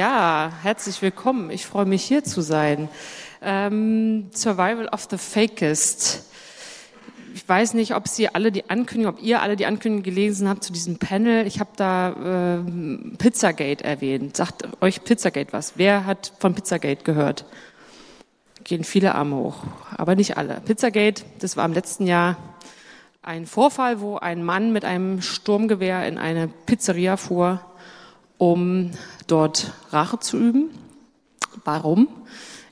Ja, herzlich willkommen. Ich freue mich hier zu sein. Ähm, Survival of the Fakest. Ich weiß nicht, ob Sie alle die Ankündigung, ob ihr alle die Ankündigung gelesen habt zu diesem Panel. Ich habe da äh, Pizzagate erwähnt. Sagt euch Pizzagate was? Wer hat von Pizzagate gehört? Gehen viele Arme hoch, aber nicht alle. Pizzagate, das war im letzten Jahr ein Vorfall, wo ein Mann mit einem Sturmgewehr in eine Pizzeria fuhr, um dort Rache zu üben. Warum?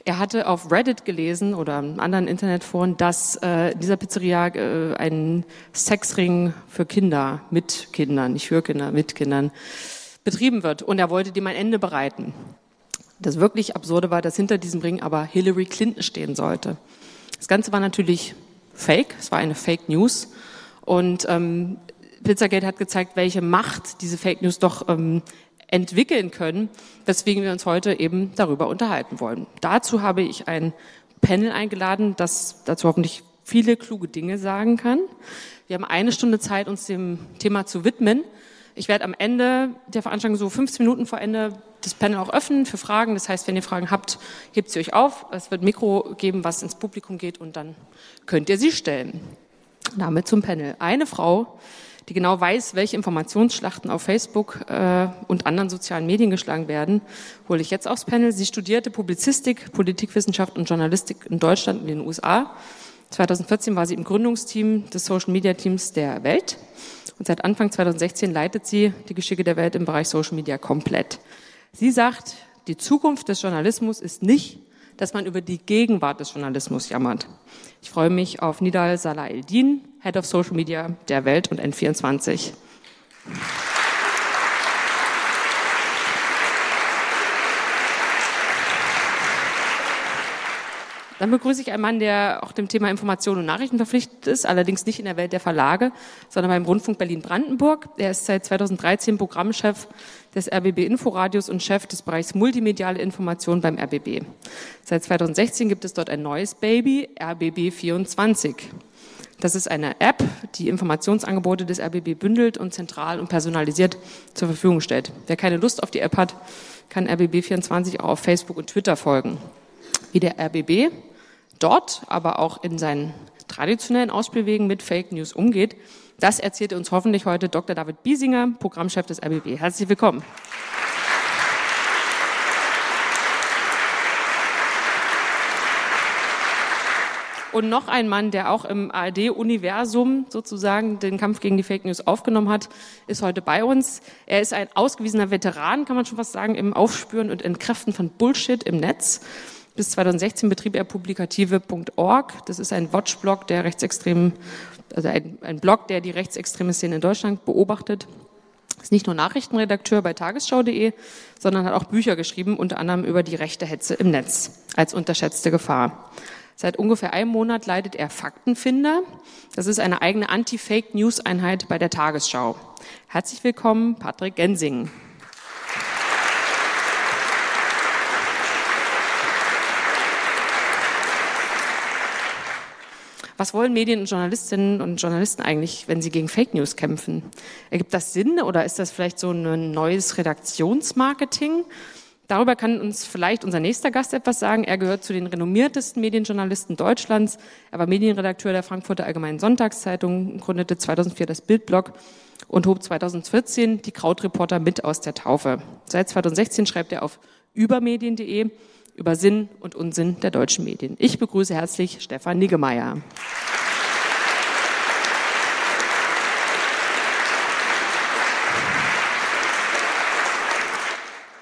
Er hatte auf Reddit gelesen oder in anderen Internetforen, dass äh, dieser Pizzeria äh, ein Sexring für Kinder, mit Kindern, nicht für Kinder, mit Kindern, betrieben wird. Und er wollte dem ein Ende bereiten. Das wirklich Absurde war, dass hinter diesem Ring aber Hillary Clinton stehen sollte. Das Ganze war natürlich fake, es war eine Fake News. Und ähm, Pizzagate hat gezeigt, welche Macht diese Fake News doch ähm, entwickeln können, weswegen wir uns heute eben darüber unterhalten wollen. Dazu habe ich ein Panel eingeladen, das dazu hoffentlich viele kluge Dinge sagen kann. Wir haben eine Stunde Zeit, uns dem Thema zu widmen. Ich werde am Ende der Veranstaltung so 15 Minuten vor Ende das Panel auch öffnen für Fragen. Das heißt, wenn ihr Fragen habt, hebt sie euch auf. Es wird Mikro geben, was ins Publikum geht und dann könnt ihr sie stellen. Damit zum Panel. Eine Frau, die genau weiß, welche Informationsschlachten auf Facebook äh, und anderen sozialen Medien geschlagen werden, hole ich jetzt aufs Panel. Sie studierte Publizistik, Politikwissenschaft und Journalistik in Deutschland und in den USA. 2014 war sie im Gründungsteam des Social Media Teams der Welt und seit Anfang 2016 leitet sie die Geschicke der Welt im Bereich Social Media komplett. Sie sagt, die Zukunft des Journalismus ist nicht, dass man über die Gegenwart des Journalismus jammert. Ich freue mich auf Nidal Salah Eldin, Head of Social Media der Welt und N24. Dann begrüße ich einen Mann, der auch dem Thema Information und Nachrichten verpflichtet ist, allerdings nicht in der Welt der Verlage, sondern beim Rundfunk Berlin-Brandenburg. Er ist seit 2013 Programmchef des RBB Inforadios und Chef des Bereichs Multimediale Information beim RBB. Seit 2016 gibt es dort ein neues Baby, RBB 24. Das ist eine App, die Informationsangebote des RBB bündelt und zentral und personalisiert zur Verfügung stellt. Wer keine Lust auf die App hat, kann RBB 24 auch auf Facebook und Twitter folgen. Wie der RBB dort, aber auch in seinen traditionellen Ausspielwegen mit Fake News umgeht, das erzählt uns hoffentlich heute Dr. David Biesinger, Programmchef des RBB. Herzlich willkommen. Und noch ein Mann, der auch im ARD-Universum sozusagen den Kampf gegen die Fake News aufgenommen hat, ist heute bei uns. Er ist ein ausgewiesener Veteran, kann man schon was sagen, im Aufspüren und Entkräften von Bullshit im Netz. Bis 2016 betrieb er publikative.org. Das ist ein Watchblog der rechtsextremen, also ein, ein Blog, der die rechtsextreme Szene in Deutschland beobachtet. Ist nicht nur Nachrichtenredakteur bei tagesschau.de, sondern hat auch Bücher geschrieben, unter anderem über die rechte Hetze im Netz als unterschätzte Gefahr. Seit ungefähr einem Monat leitet er Faktenfinder. Das ist eine eigene Anti-Fake-News-Einheit bei der Tagesschau. Herzlich willkommen, Patrick Gensing. Was wollen Medien und Journalistinnen und Journalisten eigentlich, wenn sie gegen Fake News kämpfen? Ergibt das Sinn oder ist das vielleicht so ein neues Redaktionsmarketing? Darüber kann uns vielleicht unser nächster Gast etwas sagen. Er gehört zu den renommiertesten Medienjournalisten Deutschlands. Er war Medienredakteur der Frankfurter Allgemeinen Sonntagszeitung, gründete 2004 das Bildblog und hob 2014 die Krautreporter mit aus der Taufe. Seit 2016 schreibt er auf übermedien.de über Sinn und Unsinn der deutschen Medien. Ich begrüße herzlich Stefan Niggemeier.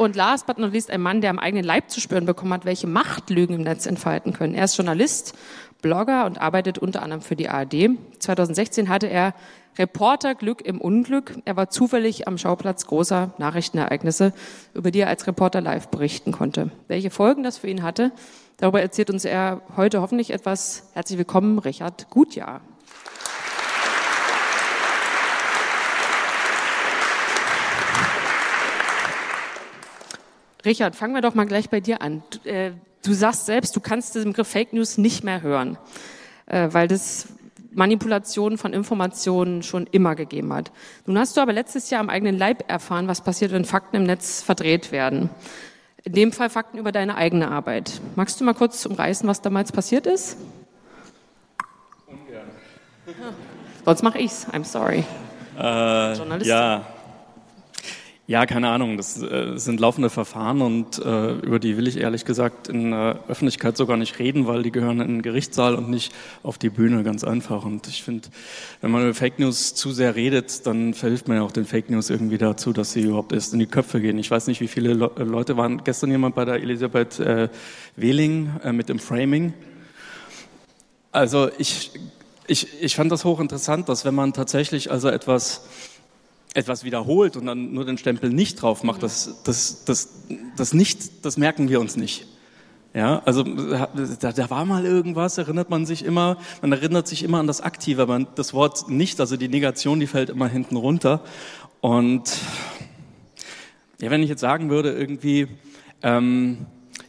Und last but not least ein Mann, der am eigenen Leib zu spüren bekommen hat, welche Macht Lügen im Netz entfalten können. Er ist Journalist, Blogger und arbeitet unter anderem für die ARD. 2016 hatte er Reporter Glück im Unglück. Er war zufällig am Schauplatz großer Nachrichtenereignisse, über die er als Reporter live berichten konnte. Welche Folgen das für ihn hatte, darüber erzählt uns er heute hoffentlich etwas. Herzlich willkommen, Richard Gutjahr. Richard, fangen wir doch mal gleich bei dir an. Du, äh, du sagst selbst, du kannst diesen Begriff Fake News nicht mehr hören, äh, weil das Manipulation von Informationen schon immer gegeben hat. Nun hast du aber letztes Jahr am eigenen Leib erfahren, was passiert, wenn Fakten im Netz verdreht werden. In dem Fall Fakten über deine eigene Arbeit. Magst du mal kurz umreißen, was damals passiert ist? Ungern. Sonst mache ich's. I'm sorry. Äh, ja, ja, keine Ahnung. Das äh, sind laufende Verfahren und äh, über die will ich ehrlich gesagt in der Öffentlichkeit sogar nicht reden, weil die gehören in den Gerichtssaal und nicht auf die Bühne, ganz einfach. Und ich finde, wenn man über Fake News zu sehr redet, dann verhilft man ja auch den Fake News irgendwie dazu, dass sie überhaupt erst in die Köpfe gehen. Ich weiß nicht, wie viele Le Leute waren gestern jemand bei der Elisabeth äh, Wehling äh, mit dem Framing. Also ich, ich, ich fand das hochinteressant, dass wenn man tatsächlich also etwas etwas wiederholt und dann nur den Stempel nicht drauf macht, das, das, das, das nicht, das merken wir uns nicht. Ja, also da, da war mal irgendwas, erinnert man sich immer, man erinnert sich immer an das Aktive, aber das Wort nicht, also die Negation, die fällt immer hinten runter. Und ja, wenn ich jetzt sagen würde, irgendwie, ähm,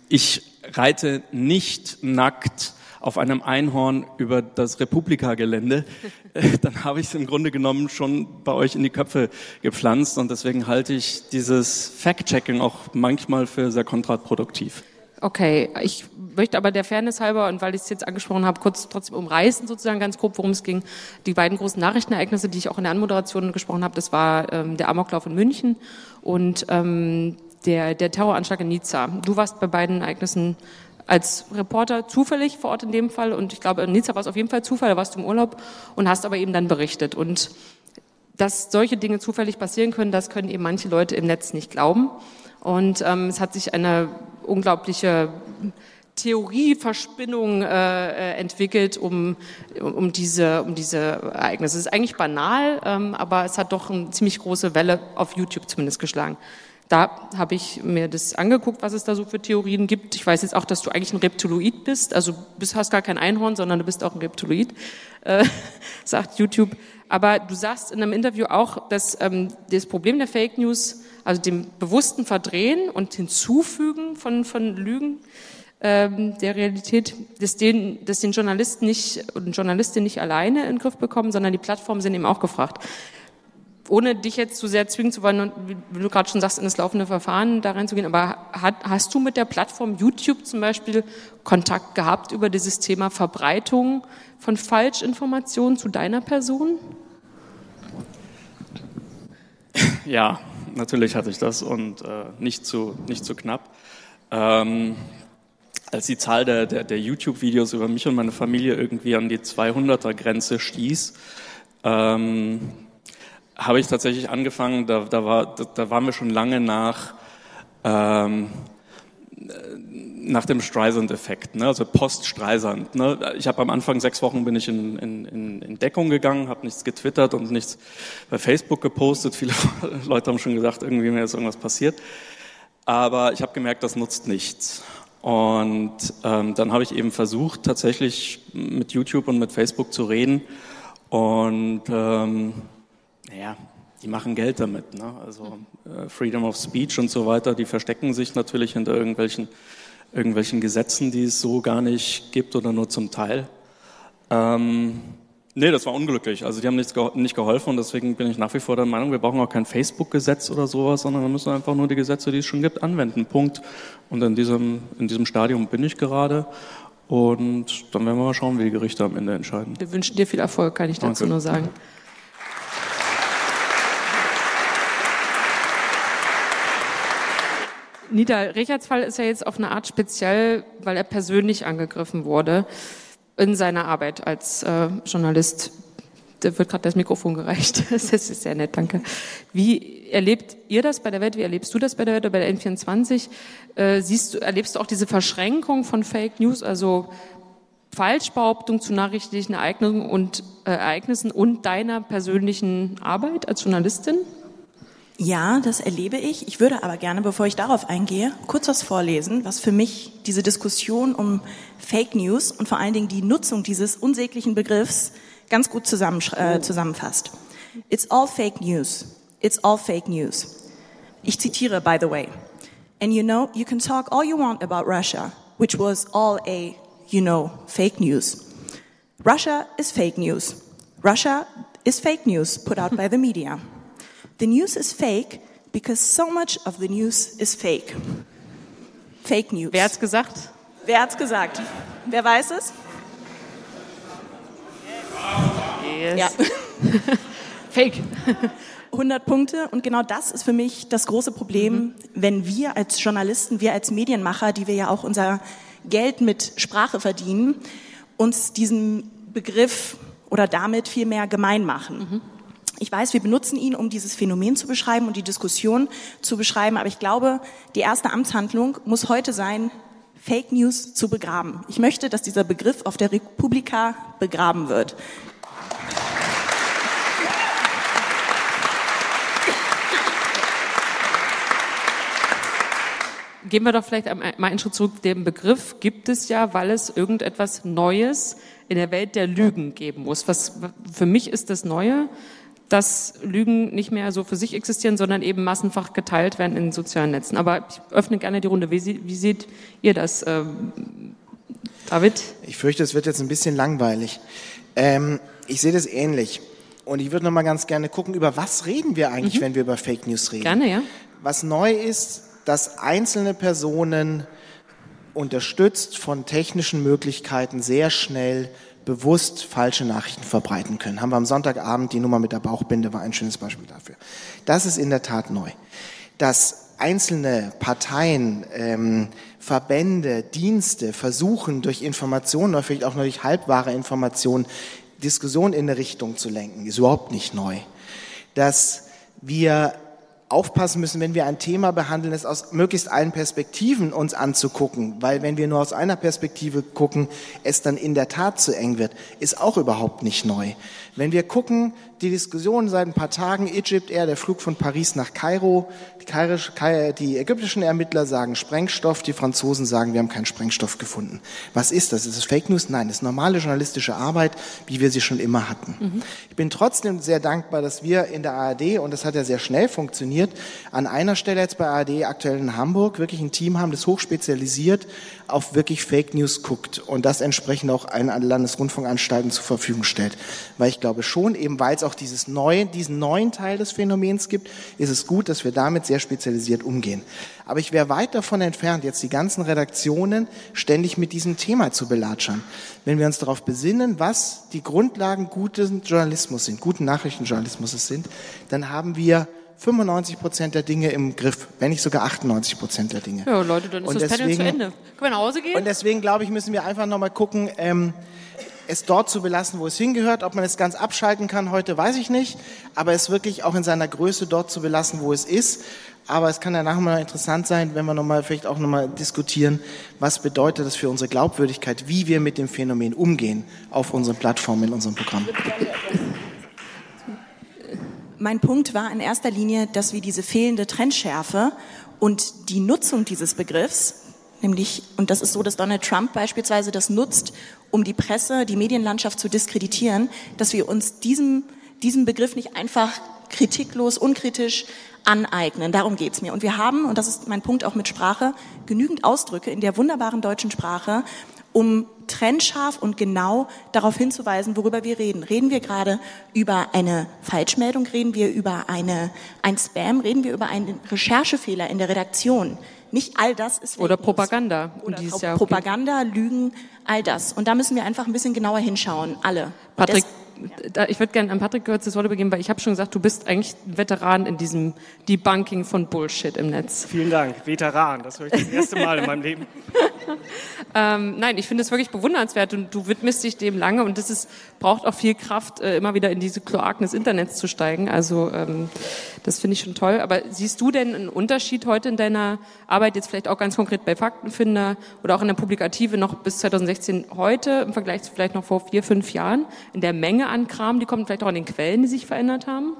ich reite nicht nackt auf einem Einhorn über das Republika-Gelände, äh, dann habe ich es im Grunde genommen schon bei euch in die Köpfe gepflanzt und deswegen halte ich dieses Fact-Checking auch manchmal für sehr kontraproduktiv. Okay, ich möchte aber der Fairness halber und weil ich es jetzt angesprochen habe, kurz trotzdem umreißen sozusagen ganz grob, worum es ging. Die beiden großen Nachrichtenereignisse, die ich auch in der Anmoderation gesprochen habe, das war ähm, der Amoklauf in München und ähm, der, der Terroranschlag in Nizza. Du warst bei beiden Ereignissen als Reporter zufällig vor Ort in dem Fall und ich glaube, in Nizza war es auf jeden Fall Zufall, da warst du im Urlaub und hast aber eben dann berichtet. Und dass solche Dinge zufällig passieren können, das können eben manche Leute im Netz nicht glauben. Und ähm, es hat sich eine unglaubliche Theorieverspinnung äh, äh entwickelt um, um, diese, um diese Ereignisse. Es ist eigentlich banal, ähm, aber es hat doch eine ziemlich große Welle auf YouTube zumindest geschlagen. Da habe ich mir das angeguckt, was es da so für Theorien gibt. Ich weiß jetzt auch, dass du eigentlich ein Reptiloid bist. Also du hast gar kein Einhorn, sondern du bist auch ein Reptiloid, äh, sagt YouTube. Aber du sagst in einem Interview auch, dass ähm, das Problem der Fake News, also dem bewussten Verdrehen und Hinzufügen von, von Lügen ähm, der Realität, dass den, dass den Journalisten nicht und Journalistinnen nicht alleine in den Griff bekommen, sondern die Plattformen sind eben auch gefragt ohne dich jetzt zu sehr zwingen zu wollen, wie du gerade schon sagst, in das laufende Verfahren da reinzugehen, aber hat, hast du mit der Plattform YouTube zum Beispiel Kontakt gehabt über dieses Thema Verbreitung von Falschinformationen zu deiner Person? Ja, natürlich hatte ich das und äh, nicht, zu, nicht zu knapp. Ähm, als die Zahl der, der, der YouTube-Videos über mich und meine Familie irgendwie an die 200er-Grenze stieß, ähm, habe ich tatsächlich angefangen, da, da, war, da, da waren wir schon lange nach, ähm, nach dem Streisand-Effekt, ne? also Post-Streisand. Ne? Ich habe am Anfang sechs Wochen bin ich in, in, in Deckung gegangen, habe nichts getwittert und nichts bei Facebook gepostet. Viele Leute haben schon gesagt, irgendwie mir ist irgendwas passiert. Aber ich habe gemerkt, das nutzt nichts. Und ähm, dann habe ich eben versucht, tatsächlich mit YouTube und mit Facebook zu reden. Und ähm, naja, die machen Geld damit. Ne? Also äh, Freedom of Speech und so weiter, die verstecken sich natürlich hinter irgendwelchen, irgendwelchen Gesetzen, die es so gar nicht gibt oder nur zum Teil. Ähm, nee, das war unglücklich. Also die haben nichts ge nicht geholfen und deswegen bin ich nach wie vor der Meinung, wir brauchen auch kein Facebook-Gesetz oder sowas, sondern wir müssen einfach nur die Gesetze, die es schon gibt, anwenden. Punkt. Und in diesem, in diesem Stadium bin ich gerade. Und dann werden wir mal schauen, wie die Gerichte am Ende entscheiden. Wir wünschen dir viel Erfolg, kann ich dazu Danke. nur sagen. Nida Richards Fall ist ja jetzt auf eine Art speziell, weil er persönlich angegriffen wurde in seiner Arbeit als äh, Journalist. Da wird gerade das Mikrofon gereicht. Das ist sehr nett, danke. Wie erlebt ihr das bei der Welt? Wie erlebst du das bei der Welt oder bei der N24? Äh, siehst du, erlebst du auch diese Verschränkung von Fake News, also Falschbehauptung zu nachrichtlichen Ereignissen und, äh, Ereignissen und deiner persönlichen Arbeit als Journalistin? Ja, das erlebe ich. Ich würde aber gerne, bevor ich darauf eingehe, kurz was vorlesen, was für mich diese Diskussion um Fake News und vor allen Dingen die Nutzung dieses unsäglichen Begriffs ganz gut zusammen, äh, zusammenfasst. It's all fake news. It's all fake news. Ich zitiere, by the way. And you know, you can talk all you want about Russia, which was all a, you know, fake news. Russia is fake news. Russia is fake news put out by the media. The news is fake because so much of the news is fake. Fake News. Wer hat's gesagt? Wer hat's gesagt? Wer weiß es? Yes. Ja. Fake. 100 Punkte und genau das ist für mich das große Problem, mhm. wenn wir als Journalisten, wir als Medienmacher, die wir ja auch unser Geld mit Sprache verdienen, uns diesen Begriff oder damit viel mehr gemein machen. Mhm. Ich weiß, wir benutzen ihn, um dieses Phänomen zu beschreiben und die Diskussion zu beschreiben, aber ich glaube, die erste Amtshandlung muss heute sein, Fake News zu begraben. Ich möchte, dass dieser Begriff auf der Republika begraben wird. Gehen wir doch vielleicht mal einen Schritt zurück. Den Begriff gibt es ja, weil es irgendetwas Neues in der Welt der Lügen geben muss. Was für mich ist das Neue, dass Lügen nicht mehr so für sich existieren, sondern eben massenfach geteilt werden in sozialen Netzen. Aber ich öffne gerne die Runde. Wie, wie seht ihr das, ähm, David? Ich fürchte, es wird jetzt ein bisschen langweilig. Ähm, ich sehe das ähnlich. Und ich würde noch mal ganz gerne gucken, über was reden wir eigentlich, mhm. wenn wir über Fake News reden. Gerne, ja. Was neu ist, dass einzelne Personen unterstützt von technischen Möglichkeiten sehr schnell bewusst falsche Nachrichten verbreiten können. Haben wir am Sonntagabend die Nummer mit der Bauchbinde, war ein schönes Beispiel dafür. Das ist in der Tat neu. Dass einzelne Parteien, ähm, Verbände, Dienste versuchen, durch Informationen oder vielleicht auch nur durch halbwahre Informationen Diskussionen in eine Richtung zu lenken, ist überhaupt nicht neu. Dass wir aufpassen müssen, wenn wir ein Thema behandeln, es aus möglichst allen Perspektiven uns anzugucken, weil wenn wir nur aus einer Perspektive gucken, es dann in der Tat zu eng wird, ist auch überhaupt nicht neu. Wenn wir gucken, die Diskussion seit ein paar Tagen, Egypt Air, der Flug von Paris nach Kairo, die, die ägyptischen Ermittler sagen Sprengstoff, die Franzosen sagen, wir haben keinen Sprengstoff gefunden. Was ist das? Ist es Fake News? Nein, das ist normale journalistische Arbeit, wie wir sie schon immer hatten. Mhm. Ich bin trotzdem sehr dankbar, dass wir in der ARD, und das hat ja sehr schnell funktioniert, an einer Stelle jetzt bei ARD aktuell in Hamburg wirklich ein Team haben, das hochspezialisiert auf wirklich Fake News guckt und das entsprechend auch allen Landesrundfunkanstalten zur Verfügung stellt. Weil ich glaube schon, eben weil es auch dieses neue, diesen neuen Teil des Phänomens gibt, ist es gut, dass wir damit sehr spezialisiert umgehen. Aber ich wäre weit davon entfernt, jetzt die ganzen Redaktionen ständig mit diesem Thema zu belatschern. Wenn wir uns darauf besinnen, was die Grundlagen guten Journalismus sind, guten Nachrichtenjournalismus sind, dann haben wir 95 Prozent der Dinge im Griff, wenn nicht sogar 98 Prozent der Dinge. Ja, Leute, dann ist und das deswegen, Panel zu Ende. Können wir nach Hause gehen? Und deswegen, glaube ich, müssen wir einfach nochmal gucken, ähm, es dort zu belassen, wo es hingehört. Ob man es ganz abschalten kann heute, weiß ich nicht. Aber es wirklich auch in seiner Größe dort zu belassen, wo es ist. Aber es kann ja nachher mal interessant sein, wenn wir nochmal vielleicht auch nochmal diskutieren, was bedeutet das für unsere Glaubwürdigkeit, wie wir mit dem Phänomen umgehen auf unseren Plattformen, in unserem Programm. Mein Punkt war in erster Linie, dass wir diese fehlende Trendschärfe und die Nutzung dieses Begriffs, nämlich, und das ist so, dass Donald Trump beispielsweise das nutzt, um die Presse, die Medienlandschaft zu diskreditieren, dass wir uns diesem, diesem Begriff nicht einfach kritiklos, unkritisch aneignen. Darum geht's mir. Und wir haben, und das ist mein Punkt auch mit Sprache, genügend Ausdrücke in der wunderbaren deutschen Sprache, um trennscharf und genau darauf hinzuweisen, worüber wir reden. Reden wir gerade über eine Falschmeldung, reden wir über eine, ein Spam, reden wir über einen Recherchefehler in der Redaktion. Nicht all das ist Fake Oder Propaganda. Oder Propaganda, Lügen, all das. Und da müssen wir einfach ein bisschen genauer hinschauen, alle. Patrick, ich würde gerne an Patrick Görz das Wort übergeben, weil ich habe schon gesagt, du bist eigentlich ein Veteran in diesem Debunking von Bullshit im Netz. Vielen Dank, Veteran, das höre ich das erste Mal in meinem Leben. ähm, nein, ich finde es wirklich bewundernswert und du widmest dich dem lange und das ist, braucht auch viel Kraft, äh, immer wieder in diese Kloaken des Internets zu steigen. Also ähm, das finde ich schon toll. Aber siehst du denn einen Unterschied heute in deiner Arbeit, jetzt vielleicht auch ganz konkret bei Faktenfinder oder auch in der Publikative noch bis 2016 heute im Vergleich zu vielleicht noch vor vier, fünf Jahren in der Menge an Kram, die kommt vielleicht auch an den Quellen, die sich verändert haben?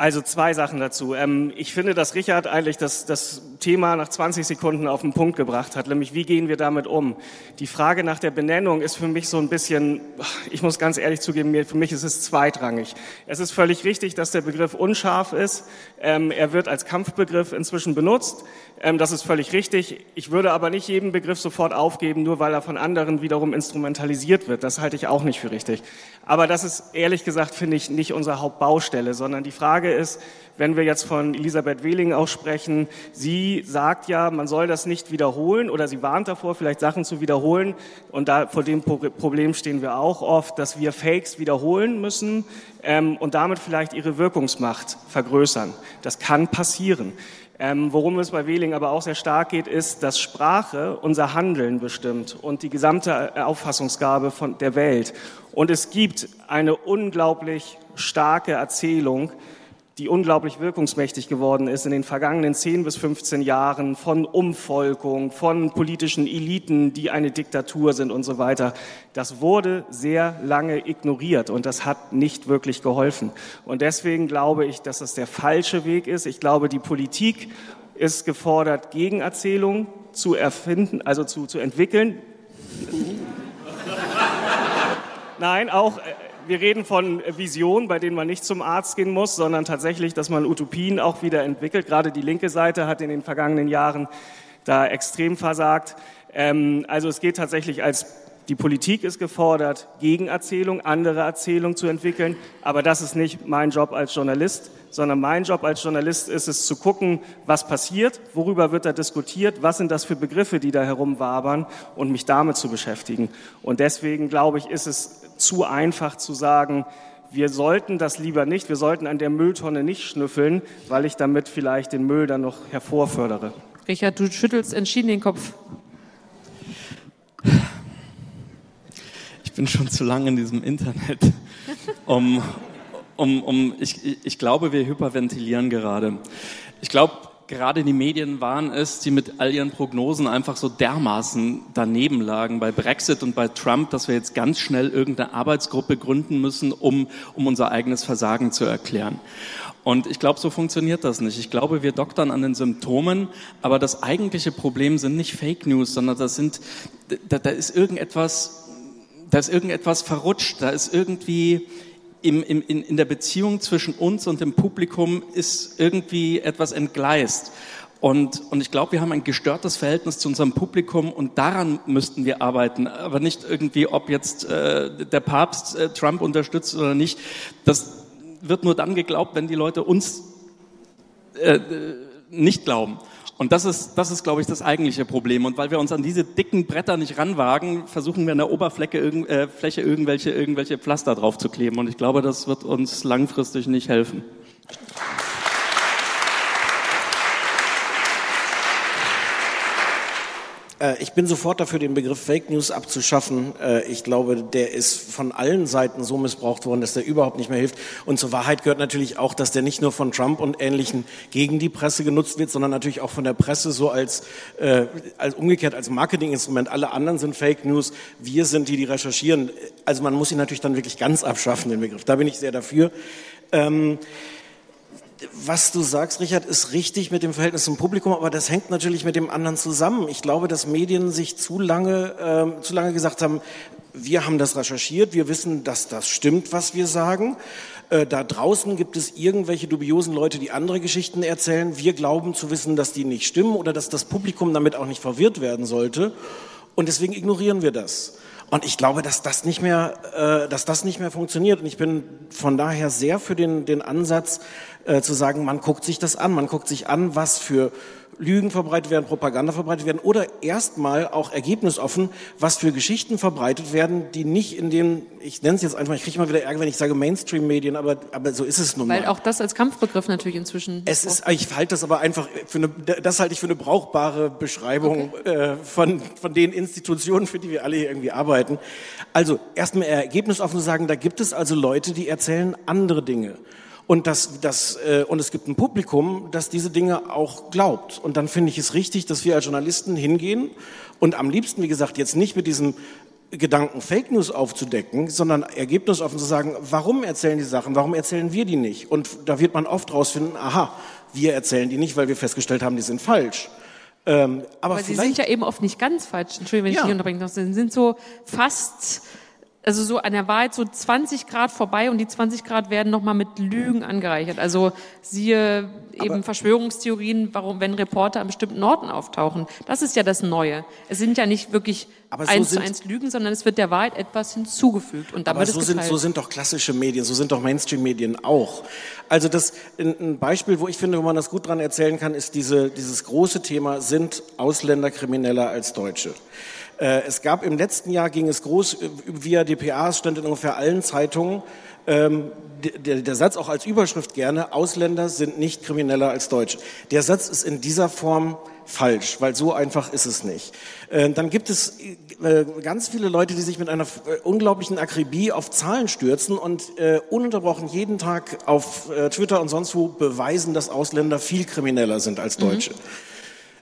Also zwei Sachen dazu. Ähm, ich finde, dass Richard eigentlich das, das Thema nach 20 Sekunden auf den Punkt gebracht hat, nämlich wie gehen wir damit um. Die Frage nach der Benennung ist für mich so ein bisschen, ich muss ganz ehrlich zugeben, für mich ist es zweitrangig. Es ist völlig richtig, dass der Begriff unscharf ist. Ähm, er wird als Kampfbegriff inzwischen benutzt. Ähm, das ist völlig richtig. Ich würde aber nicht jeden Begriff sofort aufgeben, nur weil er von anderen wiederum instrumentalisiert wird. Das halte ich auch nicht für richtig. Aber das ist ehrlich gesagt, finde ich, nicht unsere Hauptbaustelle, sondern die Frage ist, wenn wir jetzt von Elisabeth Wehling auch sprechen, sie sagt ja, man soll das nicht wiederholen oder sie warnt davor, vielleicht Sachen zu wiederholen. Und da vor dem Problem stehen wir auch oft, dass wir Fakes wiederholen müssen ähm, und damit vielleicht ihre Wirkungsmacht vergrößern. Das kann passieren. Ähm, worum es bei Wehling aber auch sehr stark geht, ist, dass Sprache unser Handeln bestimmt und die gesamte Auffassungsgabe von der Welt. Und es gibt eine unglaublich starke Erzählung, die unglaublich wirkungsmächtig geworden ist in den vergangenen 10 bis 15 Jahren von Umvolkung, von politischen Eliten, die eine Diktatur sind und so weiter. Das wurde sehr lange ignoriert und das hat nicht wirklich geholfen. Und deswegen glaube ich, dass das der falsche Weg ist. Ich glaube, die Politik ist gefordert, Gegenerzählungen zu erfinden, also zu, zu entwickeln. Nein, auch äh, wir reden von Visionen, bei denen man nicht zum Arzt gehen muss, sondern tatsächlich, dass man Utopien auch wieder entwickelt. Gerade die linke Seite hat in den vergangenen Jahren da extrem versagt. Ähm, also es geht tatsächlich als die Politik ist gefordert, Gegenerzählung, andere Erzählung zu entwickeln. Aber das ist nicht mein Job als Journalist, sondern mein Job als Journalist ist es zu gucken, was passiert, worüber wird da diskutiert, was sind das für Begriffe, die da herumwabern und mich damit zu beschäftigen. Und deswegen glaube ich, ist es zu einfach zu sagen, wir sollten das lieber nicht, wir sollten an der Mülltonne nicht schnüffeln, weil ich damit vielleicht den Müll dann noch hervorfördere. Richard, du schüttelst entschieden den Kopf. Bin schon zu lange in diesem Internet, um, um, um ich, ich glaube, wir hyperventilieren gerade. Ich glaube, gerade die Medien waren es, die mit all ihren Prognosen einfach so dermaßen daneben lagen bei Brexit und bei Trump, dass wir jetzt ganz schnell irgendeine Arbeitsgruppe gründen müssen, um, um unser eigenes Versagen zu erklären. Und ich glaube, so funktioniert das nicht. Ich glaube, wir doktern an den Symptomen, aber das eigentliche Problem sind nicht Fake News, sondern das sind, da, da ist irgendetwas, da ist irgendetwas verrutscht, da ist irgendwie, im, im, in, in der Beziehung zwischen uns und dem Publikum ist irgendwie etwas entgleist. Und, und ich glaube, wir haben ein gestörtes Verhältnis zu unserem Publikum und daran müssten wir arbeiten. Aber nicht irgendwie, ob jetzt äh, der Papst äh, Trump unterstützt oder nicht. Das wird nur dann geglaubt, wenn die Leute uns äh, nicht glauben. Und das ist, das ist, glaube ich, das eigentliche Problem. Und weil wir uns an diese dicken Bretter nicht ranwagen, versuchen wir an der Oberfläche irg äh, Fläche irgendwelche, irgendwelche Pflaster drauf zu kleben. Und ich glaube, das wird uns langfristig nicht helfen. Ich bin sofort dafür, den Begriff Fake News abzuschaffen. Äh, ich glaube, der ist von allen Seiten so missbraucht worden, dass der überhaupt nicht mehr hilft. Und zur Wahrheit gehört natürlich auch, dass der nicht nur von Trump und Ähnlichen gegen die Presse genutzt wird, sondern natürlich auch von der Presse so als, äh, als umgekehrt als Marketinginstrument. Alle anderen sind Fake News. Wir sind die, die recherchieren. Also man muss ihn natürlich dann wirklich ganz abschaffen, den Begriff. Da bin ich sehr dafür. Ähm, was du sagst, Richard, ist richtig mit dem Verhältnis zum Publikum, aber das hängt natürlich mit dem anderen zusammen. Ich glaube, dass Medien sich zu lange, äh, zu lange gesagt haben, wir haben das recherchiert, wir wissen, dass das stimmt, was wir sagen. Äh, da draußen gibt es irgendwelche dubiosen Leute, die andere Geschichten erzählen. Wir glauben zu wissen, dass die nicht stimmen oder dass das Publikum damit auch nicht verwirrt werden sollte. Und deswegen ignorieren wir das. Und ich glaube, dass das nicht mehr, äh, dass das nicht mehr funktioniert. Und ich bin von daher sehr für den, den Ansatz, äh, zu sagen, man guckt sich das an, man guckt sich an, was für Lügen verbreitet werden, Propaganda verbreitet werden oder erstmal auch ergebnisoffen, was für Geschichten verbreitet werden, die nicht in den, ich nenne es jetzt einfach, ich kriege mal wieder Ärger, wenn ich sage Mainstream-Medien, aber, aber so ist es nun mal. Weil auch das als Kampfbegriff natürlich inzwischen. Es ist, ich halte das aber einfach für eine, das halte ich für eine brauchbare Beschreibung okay. äh, von, von den Institutionen, für die wir alle hier irgendwie arbeiten. Also erstmal ergebnisoffen zu sagen, da gibt es also Leute, die erzählen andere Dinge und, das, das, äh, und es gibt ein Publikum, das diese Dinge auch glaubt. Und dann finde ich es richtig, dass wir als Journalisten hingehen und am liebsten, wie gesagt, jetzt nicht mit diesem Gedanken, Fake News aufzudecken, sondern ergebnisoffen zu sagen, warum erzählen die Sachen, warum erzählen wir die nicht? Und da wird man oft rausfinden, aha, wir erzählen die nicht, weil wir festgestellt haben, die sind falsch. Ähm, aber, aber sie sind ja eben oft nicht ganz falsch. Entschuldigung, wenn ich ja. dich unterbrechen Sie sind so fast also so an der Wahrheit so 20 Grad vorbei und die 20 Grad werden nochmal mit Lügen angereichert. Also siehe eben Aber Verschwörungstheorien, warum, wenn Reporter an bestimmten Orten auftauchen. Das ist ja das Neue. Es sind ja nicht wirklich so eins zu eins Lügen, sondern es wird der Wahrheit etwas hinzugefügt. Und aber so sind, so sind doch klassische Medien, so sind doch Mainstream-Medien auch. Also das, ein Beispiel, wo ich finde, wo man das gut dran erzählen kann, ist diese, dieses große Thema, sind Ausländer krimineller als Deutsche? Äh, es gab im letzten Jahr, ging es groß äh, via DPA, es stand in ungefähr allen Zeitungen, ähm, der, Satz auch als Überschrift gerne, Ausländer sind nicht krimineller als Deutsche. Der Satz ist in dieser Form falsch, weil so einfach ist es nicht. Äh, dann gibt es ganz viele Leute, die sich mit einer unglaublichen Akribie auf Zahlen stürzen und ununterbrochen jeden Tag auf Twitter und sonst wo beweisen, dass Ausländer viel krimineller sind als Deutsche. Mhm.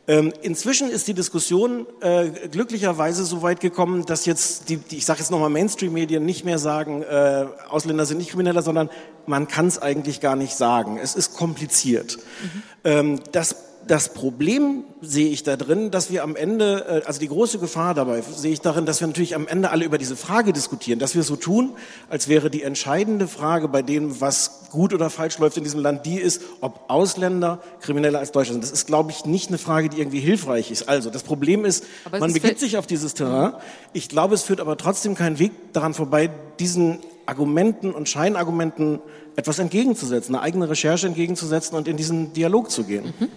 Ähm, inzwischen ist die Diskussion äh, glücklicherweise so weit gekommen, dass jetzt die, die ich sage jetzt nochmal Mainstream-Medien nicht mehr sagen, äh, Ausländer sind nicht krimineller, sondern man kann es eigentlich gar nicht sagen. Es ist kompliziert. Mhm. Ähm, das das Problem sehe ich da drin, dass wir am Ende, äh, also die große Gefahr dabei sehe ich darin, dass wir natürlich am Ende alle über diese Frage diskutieren, dass wir so tun, als wäre die entscheidende Frage bei dem, was gut oder falsch läuft in diesem Land, die ist, ob Ausländer krimineller als Deutsche sind. Das ist, glaube ich, nicht eine Frage, die irgendwie hilfreich ist. Also das Problem ist, man begibt sich auf dieses Terrain. Ich glaube, es führt aber trotzdem keinen Weg daran vorbei, diesen Argumenten und Scheinargumenten etwas entgegenzusetzen, eine eigene Recherche entgegenzusetzen und in diesen Dialog zu gehen. Mhm.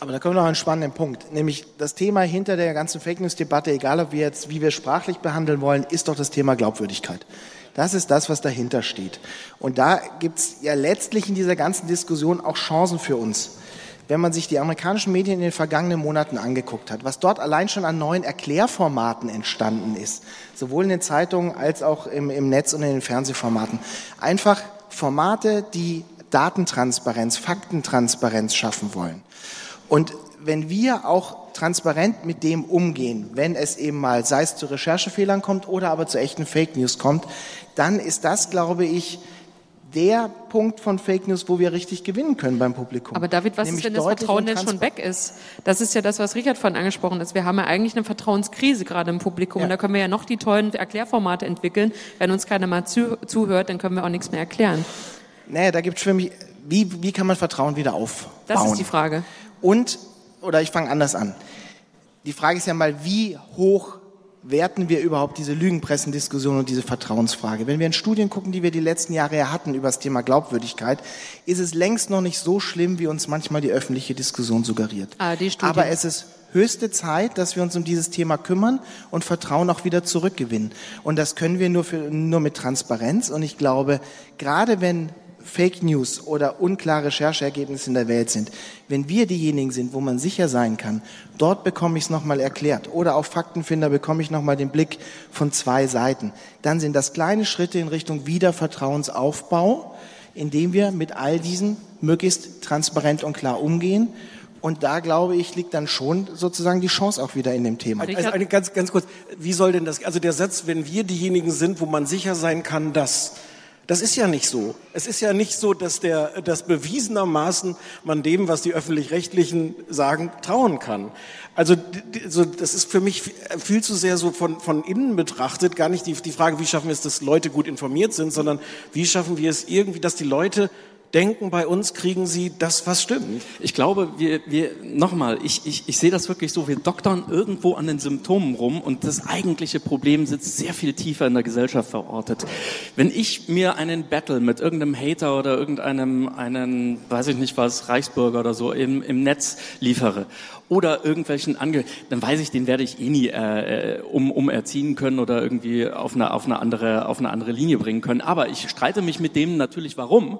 Aber da kommen wir noch einen spannenden Punkt, nämlich das Thema hinter der ganzen Fake News Debatte, egal ob wir jetzt, wie wir sprachlich behandeln wollen, ist doch das Thema Glaubwürdigkeit. Das ist das, was dahinter steht. Und da gibt's ja letztlich in dieser ganzen Diskussion auch Chancen für uns. Wenn man sich die amerikanischen Medien in den vergangenen Monaten angeguckt hat, was dort allein schon an neuen Erklärformaten entstanden ist, sowohl in den Zeitungen als auch im, im Netz und in den Fernsehformaten, einfach Formate, die Datentransparenz, Faktentransparenz schaffen wollen. Und wenn wir auch transparent mit dem umgehen, wenn es eben mal, sei es zu Recherchefehlern kommt oder aber zu echten Fake News kommt, dann ist das, glaube ich, der Punkt von Fake News, wo wir richtig gewinnen können beim Publikum. Aber David, was Nämlich ist, wenn das Vertrauen denn schon weg ist? Das ist ja das, was Richard vorhin angesprochen hat. Wir haben ja eigentlich eine Vertrauenskrise gerade im Publikum. Ja. Und da können wir ja noch die tollen Erklärformate entwickeln. Wenn uns keiner mal zu, zuhört, dann können wir auch nichts mehr erklären. Naja, da gibt es für mich, wie, wie kann man Vertrauen wieder aufbauen? Das ist die Frage. Und, oder ich fange anders an. Die Frage ist ja mal, wie hoch werten wir überhaupt diese Lügenpressendiskussion und diese Vertrauensfrage? Wenn wir in Studien gucken, die wir die letzten Jahre hatten über das Thema Glaubwürdigkeit, ist es längst noch nicht so schlimm, wie uns manchmal die öffentliche Diskussion suggeriert. Ah, Aber es ist höchste Zeit, dass wir uns um dieses Thema kümmern und Vertrauen auch wieder zurückgewinnen. Und das können wir nur, für, nur mit Transparenz. Und ich glaube, gerade wenn Fake News oder unklare Rechercheergebnisse in der Welt sind, wenn wir diejenigen sind, wo man sicher sein kann, dort bekomme ich es nochmal erklärt oder auf Faktenfinder bekomme ich nochmal den Blick von zwei Seiten, dann sind das kleine Schritte in Richtung Wiedervertrauensaufbau, indem wir mit all diesen möglichst transparent und klar umgehen. Und da glaube ich, liegt dann schon sozusagen die Chance auch wieder in dem Thema. Also eine ganz, ganz kurz, wie soll denn das, also der Satz, wenn wir diejenigen sind, wo man sicher sein kann, dass, das ist ja nicht so. Es ist ja nicht so, dass, der, dass bewiesenermaßen man dem, was die Öffentlich-Rechtlichen sagen, trauen kann. Also so, das ist für mich viel zu sehr so von, von innen betrachtet, gar nicht die, die Frage, wie schaffen wir es, dass Leute gut informiert sind, sondern wie schaffen wir es irgendwie, dass die Leute denken, bei uns kriegen sie das, was stimmt. Ich glaube, wir, wir nochmal, ich, ich, ich sehe das wirklich so, wir doktern irgendwo an den Symptomen rum und das eigentliche Problem sitzt sehr viel tiefer in der Gesellschaft verortet. Wenn ich mir einen Battle mit irgendeinem Hater oder irgendeinem, einen, weiß ich nicht was, Reichsbürger oder so im, im Netz liefere oder irgendwelchen Ange dann weiß ich, den werde ich eh nie äh, äh um, um erziehen können oder irgendwie auf eine, auf, eine andere, auf eine andere Linie bringen können. Aber ich streite mich mit dem natürlich, warum?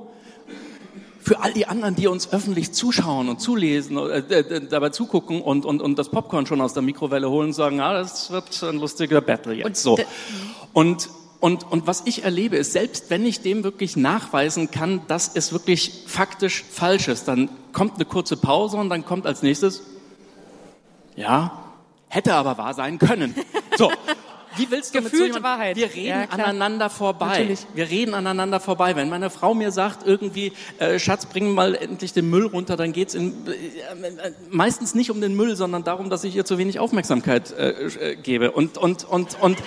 Für all die anderen, die uns öffentlich zuschauen und zulesen, äh, dabei zugucken und, und, und das Popcorn schon aus der Mikrowelle holen und sagen, ah, das wird ein lustiger Battle jetzt. Und, so. und, und, und was ich erlebe ist, selbst wenn ich dem wirklich nachweisen kann, dass es wirklich faktisch falsch ist, dann kommt eine kurze Pause und dann kommt als nächstes, ja, hätte aber wahr sein können. So. Wie willst du mit so Gefühlte Wahrheit. Wir reden Ja, aneinander vorbei. Natürlich. Wir reden aneinander vorbei. Wenn meine Frau mir sagt, irgendwie, äh, Schatz, bring mal endlich den Müll runter, dann geht's in, äh, äh, meistens nicht um den Müll, sondern darum, dass ich ihr zu wenig Aufmerksamkeit äh, äh, gebe. Und, und, und, und,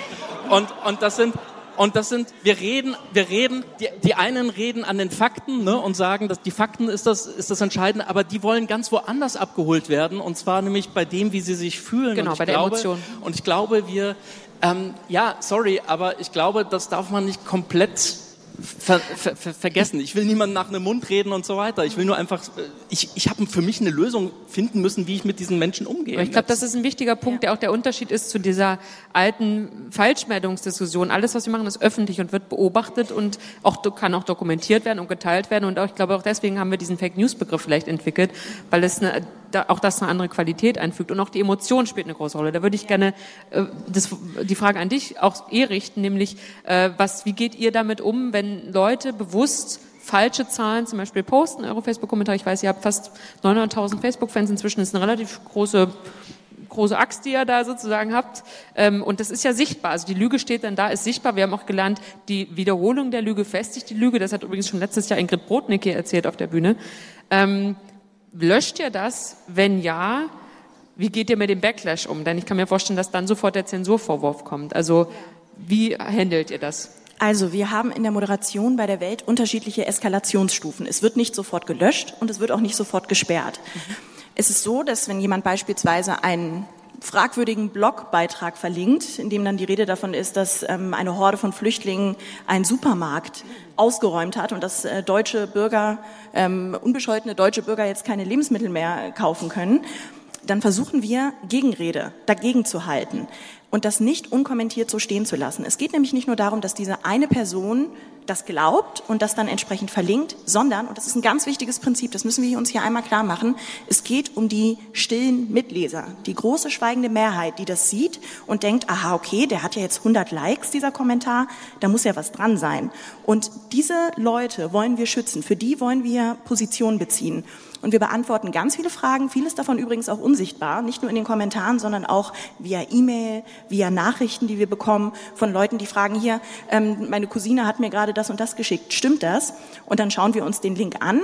und, und das sind, und das sind, wir reden, wir reden, die, die einen reden an den Fakten ne, und sagen, dass die Fakten ist das, ist das Entscheidende, aber die wollen ganz woanders abgeholt werden und zwar nämlich bei dem, wie sie sich fühlen. Genau, bei der glaube, Emotion. Und ich glaube, wir, ähm, ja, sorry, aber ich glaube, das darf man nicht komplett ver, ver, ver, vergessen. Ich will niemandem nach einem Mund reden und so weiter. Ich will nur einfach, äh, ich, ich habe für mich eine Lösung finden müssen, wie ich mit diesen Menschen umgehe. Aber ich glaube, das ist ein wichtiger Punkt, der auch der Unterschied ist zu dieser alten Falschmeldungsdiskussion. Alles, was wir machen, ist öffentlich und wird beobachtet und auch kann auch dokumentiert werden und geteilt werden. Und auch, ich glaube, auch deswegen haben wir diesen Fake News Begriff vielleicht entwickelt, weil es eine, da, auch das eine andere Qualität einfügt und auch die Emotion spielt eine große Rolle. Da würde ich gerne äh, das, die Frage an dich auch eh richten, nämlich äh, was, wie geht ihr damit um, wenn Leute bewusst falsche Zahlen zum Beispiel posten, eure Facebook-Kommentare. Ich weiß, ihr habt fast 900.000 Facebook-Fans inzwischen. Das ist eine relativ große große Axt, die ihr da sozusagen habt. Ähm, und das ist ja sichtbar. Also die Lüge steht dann da, ist sichtbar. Wir haben auch gelernt, die Wiederholung der Lüge festigt die Lüge. Das hat übrigens schon letztes Jahr Ingrid Brodnik hier erzählt auf der Bühne. Löscht ihr das? Wenn ja, wie geht ihr mit dem Backlash um? Denn ich kann mir vorstellen, dass dann sofort der Zensurvorwurf kommt. Also wie handelt ihr das? Also, wir haben in der Moderation bei der Welt unterschiedliche Eskalationsstufen. Es wird nicht sofort gelöscht und es wird auch nicht sofort gesperrt. Es ist so, dass wenn jemand beispielsweise einen fragwürdigen Blogbeitrag verlinkt, in dem dann die Rede davon ist, dass ähm, eine Horde von Flüchtlingen einen Supermarkt ausgeräumt hat und dass äh, deutsche Bürger, ähm, unbescholtene deutsche Bürger jetzt keine Lebensmittel mehr kaufen können, dann versuchen wir Gegenrede dagegen zu halten und das nicht unkommentiert so stehen zu lassen. Es geht nämlich nicht nur darum, dass diese eine Person das glaubt und das dann entsprechend verlinkt, sondern, und das ist ein ganz wichtiges Prinzip, das müssen wir uns hier einmal klar machen, es geht um die stillen Mitleser, die große schweigende Mehrheit, die das sieht und denkt, aha, okay, der hat ja jetzt 100 Likes, dieser Kommentar, da muss ja was dran sein. Und diese Leute wollen wir schützen, für die wollen wir Position beziehen. Und wir beantworten ganz viele Fragen, vieles davon übrigens auch unsichtbar, nicht nur in den Kommentaren, sondern auch via E-Mail, via Nachrichten, die wir bekommen von Leuten, die fragen hier, ähm, meine Cousine hat mir gerade das und das geschickt, stimmt das? Und dann schauen wir uns den Link an,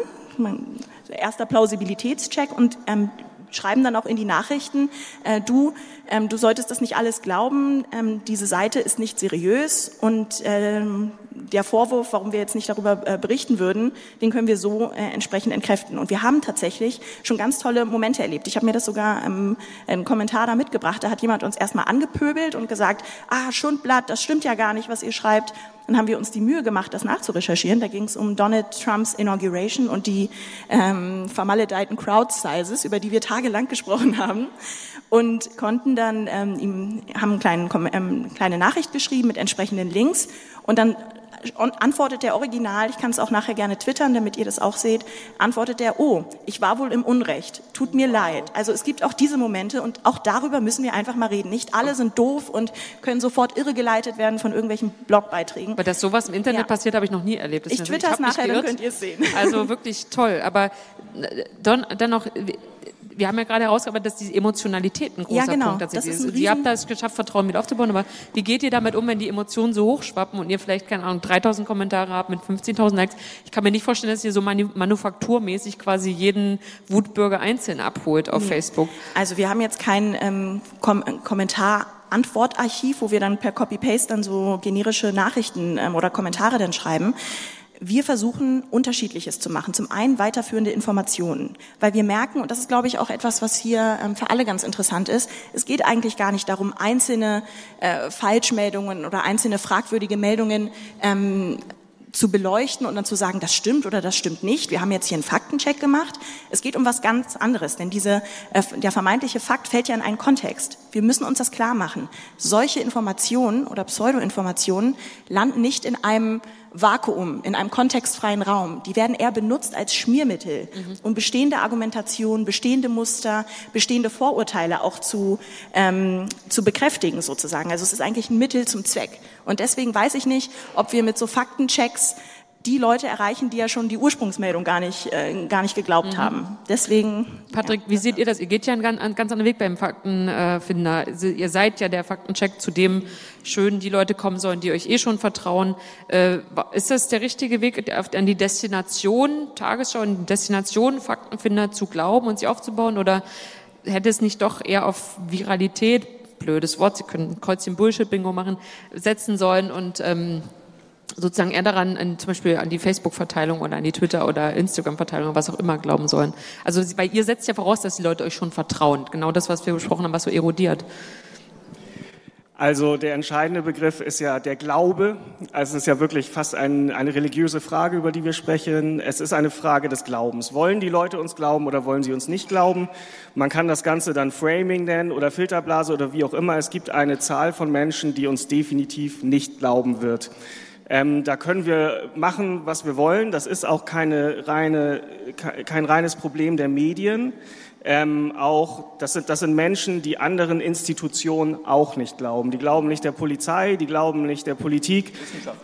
erster Plausibilitätscheck und ähm, schreiben dann auch in die Nachrichten, äh, du, ähm, du solltest das nicht alles glauben, ähm, diese Seite ist nicht seriös und ähm, der Vorwurf, warum wir jetzt nicht darüber äh, berichten würden, den können wir so äh, entsprechend entkräften. Und wir haben tatsächlich schon ganz tolle Momente erlebt. Ich habe mir das sogar ähm, einen Kommentar da mitgebracht, da hat jemand uns erstmal angepöbelt und gesagt, ah, Schundblatt, das stimmt ja gar nicht, was ihr schreibt. Dann haben wir uns die Mühe gemacht, das nachzurecherchieren. Da ging es um Donald Trumps Inauguration und die ähm, vermaledeiten Crowd Sizes, über die wir tagelang gesprochen haben. Und konnten dann ähm, ihm, haben einen kleinen, ähm, kleine Nachricht geschrieben mit entsprechenden Links. Und dann antwortet der Original, ich kann es auch nachher gerne twittern, damit ihr das auch seht, antwortet der, oh, ich war wohl im Unrecht, tut mir leid. Also es gibt auch diese Momente und auch darüber müssen wir einfach mal reden. Nicht alle sind doof und können sofort irregeleitet werden von irgendwelchen Blogbeiträgen. Aber dass sowas im Internet Ja. passiert, habe ich noch nie erlebt. Das Ich twitter es nachher, dann könnt ihr es sehen. Also wirklich toll. Aber äh, dann noch, wir haben ja gerade herausgearbeitet, dass die Emotionalität ein großer Ja, genau. Punkt tatsächlich Das ist ist. Ihr habt das geschafft, Vertrauen wieder aufzubauen, aber wie geht ihr damit um, wenn die Emotionen so hochschwappen und ihr vielleicht, keine Ahnung, 3000 Kommentare habt mit 15.000 Likes? Ich kann mir nicht vorstellen, dass ihr so manu manufakturmäßig quasi jeden Wutbürger einzeln abholt auf Facebook. Also wir haben jetzt kein ähm, Kom Kommentar Antwortarchiv, wo wir dann per Copy-Paste dann so generische Nachrichten ähm, oder Kommentare dann schreiben. Wir versuchen Unterschiedliches zu machen. Zum einen weiterführende Informationen, weil wir merken, und das ist, glaube ich, auch etwas, was hier ähm, für alle ganz interessant ist, es geht eigentlich gar nicht darum, einzelne äh, Falschmeldungen oder einzelne fragwürdige Meldungen ähm, zu beleuchten und dann zu sagen, das stimmt oder das stimmt nicht. Wir haben jetzt hier einen Faktencheck gemacht. Es geht um was ganz anderes, denn diese, äh, der vermeintliche Fakt fällt ja in einen Kontext. Wir müssen uns das klar machen. Solche Informationen oder Pseudoinformationen landen nicht in einem Vakuum, in einem kontextfreien Raum. Die werden eher benutzt als Schmiermittel, um bestehende Argumentationen, bestehende Muster, bestehende Vorurteile auch zu, ähm, zu bekräftigen sozusagen. Also es ist eigentlich ein Mittel zum Zweck. Und deswegen weiß ich nicht, ob wir mit so Faktenchecks die Leute erreichen, die ja schon die Ursprungsmeldung gar nicht, äh, gar nicht geglaubt mhm. haben. Deswegen. Patrick, ja. wie seht ihr das? Ihr geht ja einen ganz, einen ganz anderen Weg beim Faktenfinder. Also, ihr seid ja der Faktencheck, zu dem schön die Leute kommen sollen, die euch eh schon vertrauen. Äh, ist das der richtige Weg, an die Destination, Tagesschau, an die Destination Faktenfinder zu glauben und sie aufzubauen? Oder hätte es nicht doch eher auf Viralität, blödes Wort, Sie können Kreuzchen Bullshit-Bingo machen, setzen sollen und ähm, sozusagen eher daran, an, zum Beispiel an die Facebook-Verteilung oder an die Twitter- oder Instagram-Verteilung, was auch immer glauben sollen. Also, weil ihr setzt ja voraus, dass die Leute euch schon vertrauen. Genau das, was wir besprochen haben, was so erodiert. Also der entscheidende Begriff ist ja der Glaube. Also es ist ja wirklich fast ein, eine religiöse Frage, über die wir sprechen. Es ist eine Frage des Glaubens. Wollen die Leute uns glauben oder wollen sie uns nicht glauben? Man kann das Ganze dann Framing nennen oder Filterblase oder wie auch immer. Es gibt eine Zahl von Menschen, die uns definitiv nicht glauben wird. Ähm, da können wir machen, was wir wollen. Das ist auch keine reine, kein reines Problem der Medien ähm, auch, das sind, das sind Menschen, die anderen Institutionen auch nicht glauben. Die glauben nicht der Polizei, die glauben nicht der Politik, Wissenschaft.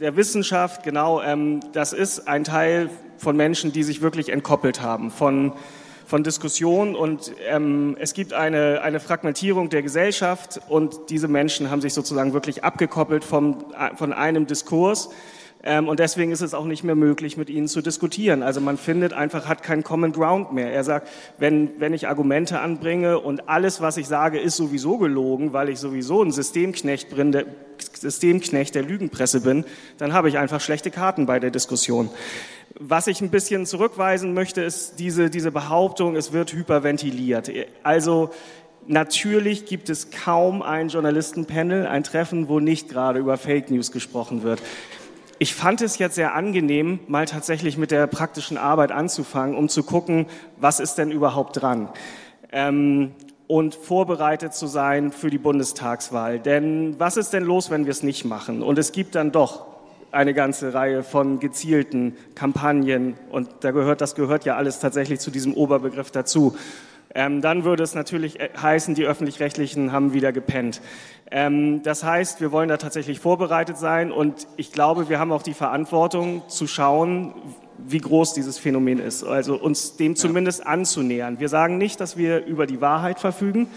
der Wissenschaft, genau. Ähm, das ist ein Teil von Menschen, die sich wirklich entkoppelt haben von, von Diskussionen und ähm, es gibt eine, eine Fragmentierung der Gesellschaft und diese Menschen haben sich sozusagen wirklich abgekoppelt vom, von einem Diskurs ähm, und deswegen ist es auch nicht mehr möglich, mit ihnen zu diskutieren. Also man findet einfach, hat keinen Common Ground mehr. Er sagt, wenn, wenn ich Argumente anbringe und alles, was ich sage, ist sowieso gelogen, weil ich sowieso ein Systemknecht bin, der, Systemknecht der Lügenpresse bin, dann habe ich einfach schlechte Karten bei der Diskussion. Was ich ein bisschen zurückweisen möchte, ist diese, diese Behauptung, es wird hyperventiliert. Also Natürlich gibt es kaum ein Journalistenpanel, ein Treffen, wo nicht gerade über Fake News gesprochen wird ich fand es jetzt sehr angenehm, mal tatsächlich mit der praktischen Arbeit anzufangen, um zu gucken, was ist denn überhaupt dran. Ähm, und vorbereitet zu sein für die Bundestagswahl. Denn was ist denn los, wenn wir es nicht machen? Und es gibt dann doch eine ganze Reihe von gezielten Kampagnen und da gehört, das gehört ja alles tatsächlich zu diesem Oberbegriff dazu. Ähm, dann würde es natürlich äh, heißen, die öffentlich-rechtlichen haben wieder gepennt. Ähm, das heißt, wir wollen da tatsächlich vorbereitet sein und ich glaube, wir haben auch die Verantwortung zu schauen, wie groß dieses Phänomen ist. Also uns dem zumindest anzunähern. Wir sagen nicht, dass wir über die Wahrheit verfügen.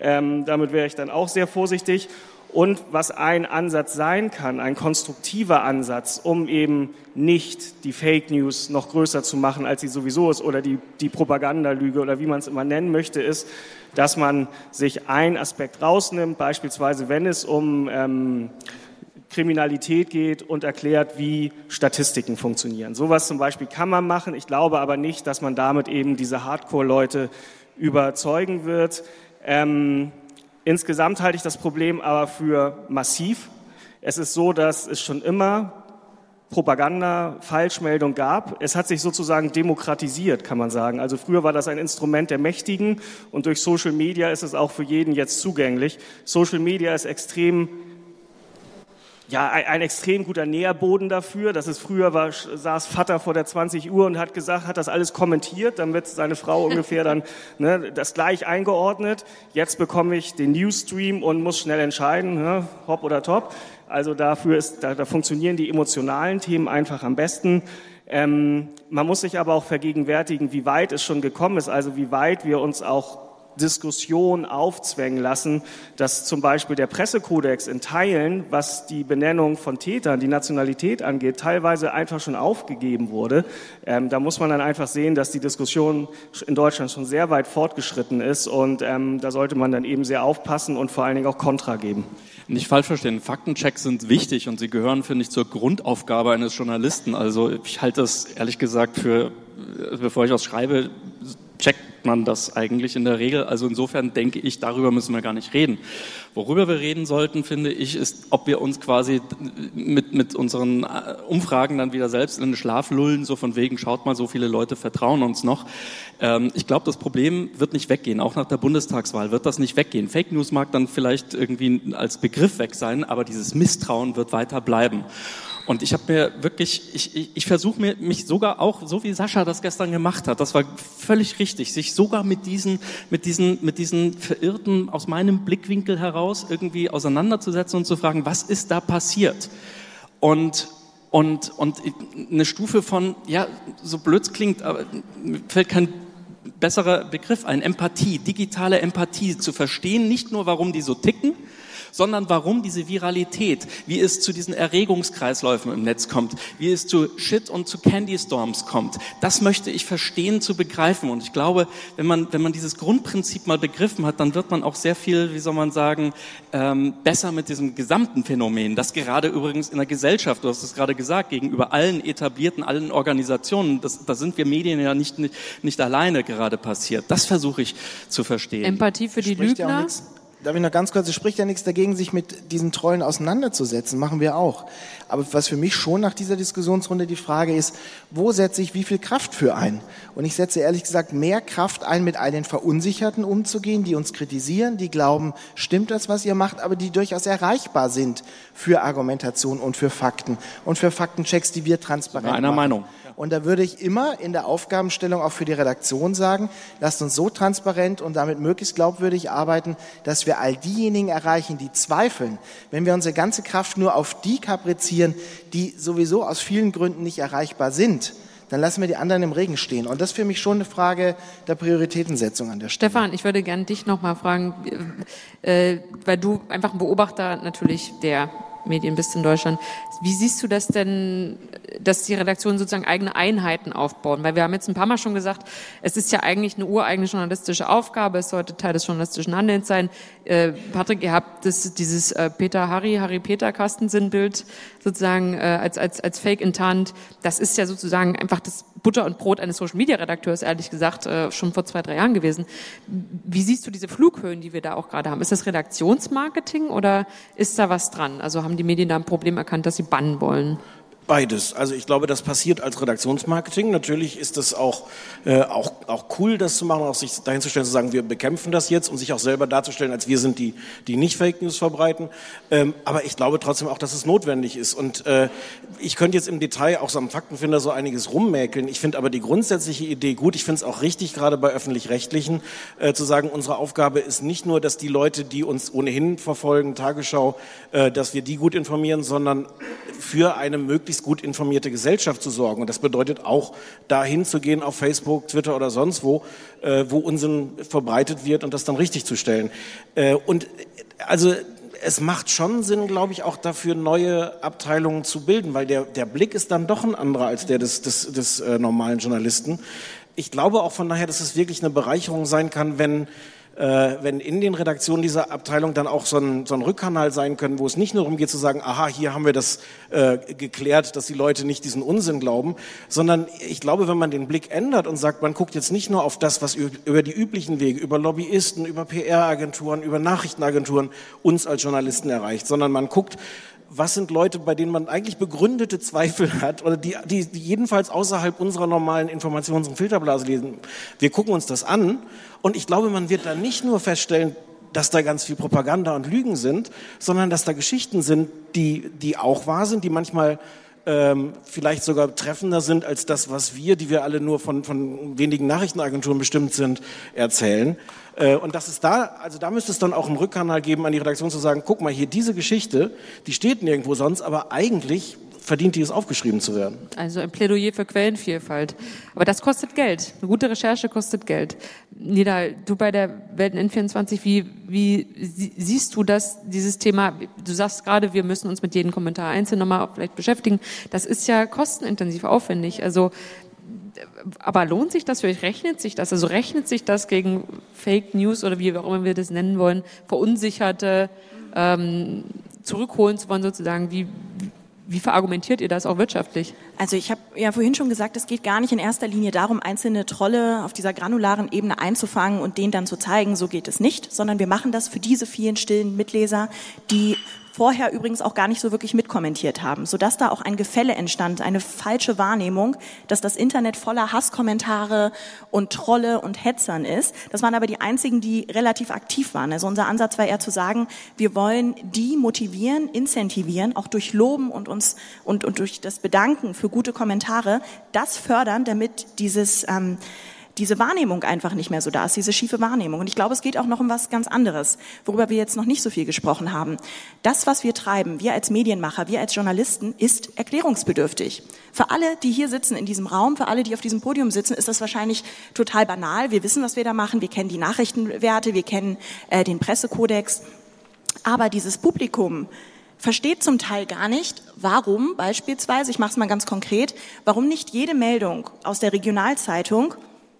Ähm, damit wäre ich dann auch sehr vorsichtig und was ein Ansatz sein kann, ein konstruktiver Ansatz, um eben nicht die Fake News noch größer zu machen, als sie sowieso ist, oder die, die Propagandalüge oder wie man es immer nennen möchte, ist, dass man sich einen Aspekt rausnimmt, beispielsweise wenn es um ähm, Kriminalität geht und erklärt, wie Statistiken funktionieren. Sowas zum Beispiel kann man machen. Ich glaube aber nicht, dass man damit eben diese Hardcore-Leute überzeugen wird. Ähm, Insgesamt halte ich das Problem aber für massiv. Es ist so, dass es schon immer Propaganda, Falschmeldung gab. Es hat sich sozusagen demokratisiert, kann man sagen. Also früher war das ein Instrument der Mächtigen und durch Social Media ist es auch für jeden jetzt zugänglich. Social Media ist extrem ja, ein, ein, extrem guter Nährboden dafür. Das ist früher war, saß Vater vor der 20 Uhr und hat gesagt, hat das alles kommentiert, dann wird seine Frau ungefähr dann ne, das gleich eingeordnet. Jetzt bekomme ich den Newsstream und muss schnell entscheiden, ne, hopp oder top. Also dafür ist, da, da funktionieren die emotionalen Themen einfach am besten. Ähm, man muss sich aber auch vergegenwärtigen, wie weit es schon gekommen ist, also wie weit wir uns auch Diskussion aufzwängen lassen, dass zum Beispiel der Pressekodex in Teilen, was die Benennung von Tätern, die Nationalität angeht, teilweise einfach schon aufgegeben wurde. Ähm, da muss man dann einfach sehen, dass die Diskussion in Deutschland schon sehr weit fortgeschritten ist und ähm, da sollte man dann eben sehr aufpassen und vor allen Dingen auch Kontra geben. Nicht falsch verstehen, Faktenchecks sind wichtig und sie gehören, finde ich, zur Grundaufgabe eines Journalisten. Also ich halte das ehrlich gesagt für, bevor ich was schreibe, checkt man das eigentlich in der Regel. Also insofern denke ich, darüber müssen wir gar nicht reden. Worüber wir reden sollten, finde ich, ist, ob wir uns quasi mit, mit unseren äh, Umfragen dann wieder selbst in den Schlaf lullen, so von wegen, schaut mal, so viele Leute vertrauen uns noch. Ähm, ich glaube, das Problem wird nicht weggehen. Auch nach der Bundestagswahl wird das nicht weggehen. Fake News mag dann vielleicht irgendwie als Begriff weg sein, aber dieses Misstrauen wird weiter bleiben. Und ich habe mir wirklich, ich, ich, ich versuche mir mich sogar auch, so wie Sascha das gestern gemacht hat, das war völlig richtig, sich sogar mit diesen, mit diesen, mit diesen Verirrten aus meinem Blickwinkel heraus irgendwie auseinanderzusetzen und zu fragen, was ist da passiert? Und Und, und eine Stufe von, ja, so blöd klingt, aber mir fällt kein besserer Begriff ein, Empathie, digitale Empathie, zu verstehen, nicht nur warum die so ticken, sondern warum diese Viralität, wie es zu diesen Erregungskreisläufen im Netz kommt, wie es zu Shit und zu Candy Storms kommt. Das möchte ich verstehen, zu begreifen. Und ich glaube, wenn man, wenn man dieses Grundprinzip mal begriffen hat, dann wird man auch sehr viel, wie soll man sagen, ähm, besser mit diesem gesamten Phänomen, das gerade übrigens in der Gesellschaft, du hast es gerade gesagt, gegenüber allen etablierten, allen Organisationen, das, da sind wir Medien ja nicht, nicht, nicht alleine gerade passiert. Das versuche ich zu verstehen. Empathie für die Lügner? Darf ich noch ganz kurz, es spricht ja nichts dagegen, sich mit diesen Trollen auseinanderzusetzen, machen wir auch. Aber was für mich schon nach dieser Diskussionsrunde die Frage ist, wo setze ich wie viel Kraft für ein? Und ich setze ehrlich gesagt mehr Kraft ein, mit all den Verunsicherten umzugehen, die uns kritisieren, die glauben, stimmt das, was ihr macht, aber die durchaus erreichbar sind für Argumentation und für Fakten und für Faktenchecks, die wir transparent machen. Meinung. Und da würde ich immer in der Aufgabenstellung auch für die Redaktion sagen, lasst uns so transparent und damit möglichst glaubwürdig arbeiten, dass wir all diejenigen erreichen, die zweifeln. Wenn wir unsere ganze Kraft nur auf die kaprizieren, die sowieso aus vielen Gründen nicht erreichbar sind, dann lassen wir die anderen im Regen stehen. Und das ist für mich schon eine Frage der Prioritätensetzung an der Stelle. Stefan, ich würde gerne dich noch mal fragen, äh, weil du einfach ein Beobachter natürlich der Medien bist in Deutschland. Wie siehst du das denn, dass die Redaktionen sozusagen eigene Einheiten aufbauen? Weil wir haben jetzt ein paar Mal schon gesagt, es ist ja eigentlich eine ureigene journalistische Aufgabe, es sollte Teil des journalistischen Handelns sein. Äh, Patrick, ihr habt das, dieses äh, Peter Harry, Harry Peter Kastensinnbild sozusagen äh, als, als, als Fake enttarnt. Das ist ja sozusagen einfach das Butter und Brot eines Social Media Redakteurs, ehrlich gesagt, äh, schon vor zwei, drei Jahren gewesen. Wie siehst du diese Flughöhen, die wir da auch gerade haben? Ist das Redaktionsmarketing oder ist da was dran? Also haben die Medien da ein Problem erkannt, das sie bannen wollen? Beides. Also ich glaube, das passiert als Redaktionsmarketing. Natürlich ist es auch, äh, auch, auch cool, das zu machen, auch sich dahin zu stellen, zu sagen, wir bekämpfen das jetzt und sich auch selber darzustellen, als wir sind die, die nicht Fake News verbreiten. Ähm, aber ich glaube trotzdem auch, dass es notwendig ist. Und äh, ich könnte jetzt im Detail auch so am Faktenfinder so einiges rummäkeln. Ich finde aber die grundsätzliche Idee gut. Ich finde es auch richtig, gerade bei öffentlich-rechtlichen, äh, zu sagen, unsere Aufgabe ist nicht nur, dass die Leute, die uns ohnehin verfolgen, Tagesschau, äh, dass wir die gut informieren, sondern für eine möglichst gut informierte Gesellschaft zu sorgen. Und das bedeutet auch, dahin zu gehen auf Facebook, Twitter oder sonst wo, äh, wo Unsinn verbreitet wird und das dann richtig zu stellen. Äh, und also es macht schon Sinn, glaube ich, auch dafür neue Abteilungen zu bilden, weil der, der Blick ist dann doch ein anderer als der des, des, des äh, normalen Journalisten. Ich glaube auch von daher, dass es wirklich eine Bereicherung sein kann, wenn wenn in den Redaktionen dieser Abteilung dann auch so ein, so ein Rückkanal sein können, wo es nicht nur darum geht zu sagen, aha, hier haben wir das äh, geklärt, dass die Leute nicht diesen Unsinn glauben, sondern ich glaube, wenn man den Blick ändert und sagt, man guckt jetzt nicht nur auf das, was über die üblichen Wege, über Lobbyisten, über PR-Agenturen, über Nachrichtenagenturen uns als Journalisten erreicht, sondern man guckt, was sind Leute, bei denen man eigentlich begründete Zweifel hat oder die, die, die jedenfalls außerhalb unserer normalen Informations- und Filterblase lesen. Wir gucken uns das an und ich glaube, man wird da nicht nur feststellen, dass da ganz viel Propaganda und Lügen sind, sondern dass da Geschichten sind, die, die auch wahr sind, die manchmal ähm, vielleicht sogar treffender sind als das, was wir, die wir alle nur von, von wenigen Nachrichtenagenturen bestimmt sind, erzählen. Äh, und das ist da, also da müsste es dann auch einen Rückkanal geben an die Redaktion zu sagen, guck mal hier, diese Geschichte, die steht nirgendwo sonst, aber eigentlich verdient die es aufgeschrieben zu werden. Also ein Plädoyer für Quellenvielfalt. Aber das kostet Geld. Eine gute Recherche kostet Geld. Nida, du bei der Welt N24, wie, wie siehst du das, dieses Thema? Du sagst gerade, wir müssen uns mit jedem Kommentar einzeln nochmal vielleicht beschäftigen. Das ist ja kostenintensiv aufwendig. Also aber lohnt sich das für euch? Rechnet sich das? Also rechnet sich das gegen Fake News oder wie auch immer wir das nennen wollen, verunsicherte ähm, zurückholen zu wollen sozusagen? Wie, wie verargumentiert ihr das auch wirtschaftlich? Also ich habe ja vorhin schon gesagt, es geht gar nicht in erster Linie darum, einzelne Trolle auf dieser granularen Ebene einzufangen und denen dann zu zeigen, so geht es nicht, sondern wir machen das für diese vielen stillen Mitleser, die vorher übrigens auch gar nicht so wirklich mitkommentiert haben, sodass da auch ein Gefälle entstand, eine falsche Wahrnehmung, dass das Internet voller Hasskommentare und Trolle und Hetzern ist. Das waren aber die einzigen, die relativ aktiv waren. Also unser Ansatz war eher zu sagen, wir wollen die motivieren, incentivieren, auch durch Loben und uns und, und durch das Bedanken für gute Kommentare, das fördern, damit dieses ähm, diese Wahrnehmung einfach nicht mehr so da ist, diese schiefe Wahrnehmung. Und ich glaube, es geht auch noch um was ganz anderes, worüber wir jetzt noch nicht so viel gesprochen haben. Das, was wir treiben, wir als Medienmacher, wir als Journalisten, ist erklärungsbedürftig. Für alle, die hier sitzen in diesem Raum, für alle, die auf diesem Podium sitzen, ist das wahrscheinlich total banal. Wir wissen, was wir da machen, wir kennen die Nachrichtenwerte, wir kennen äh, den Pressekodex. Aber dieses Publikum, versteht zum Teil gar nicht, warum beispielsweise, ich mache es mal ganz konkret, warum nicht jede Meldung aus der Regionalzeitung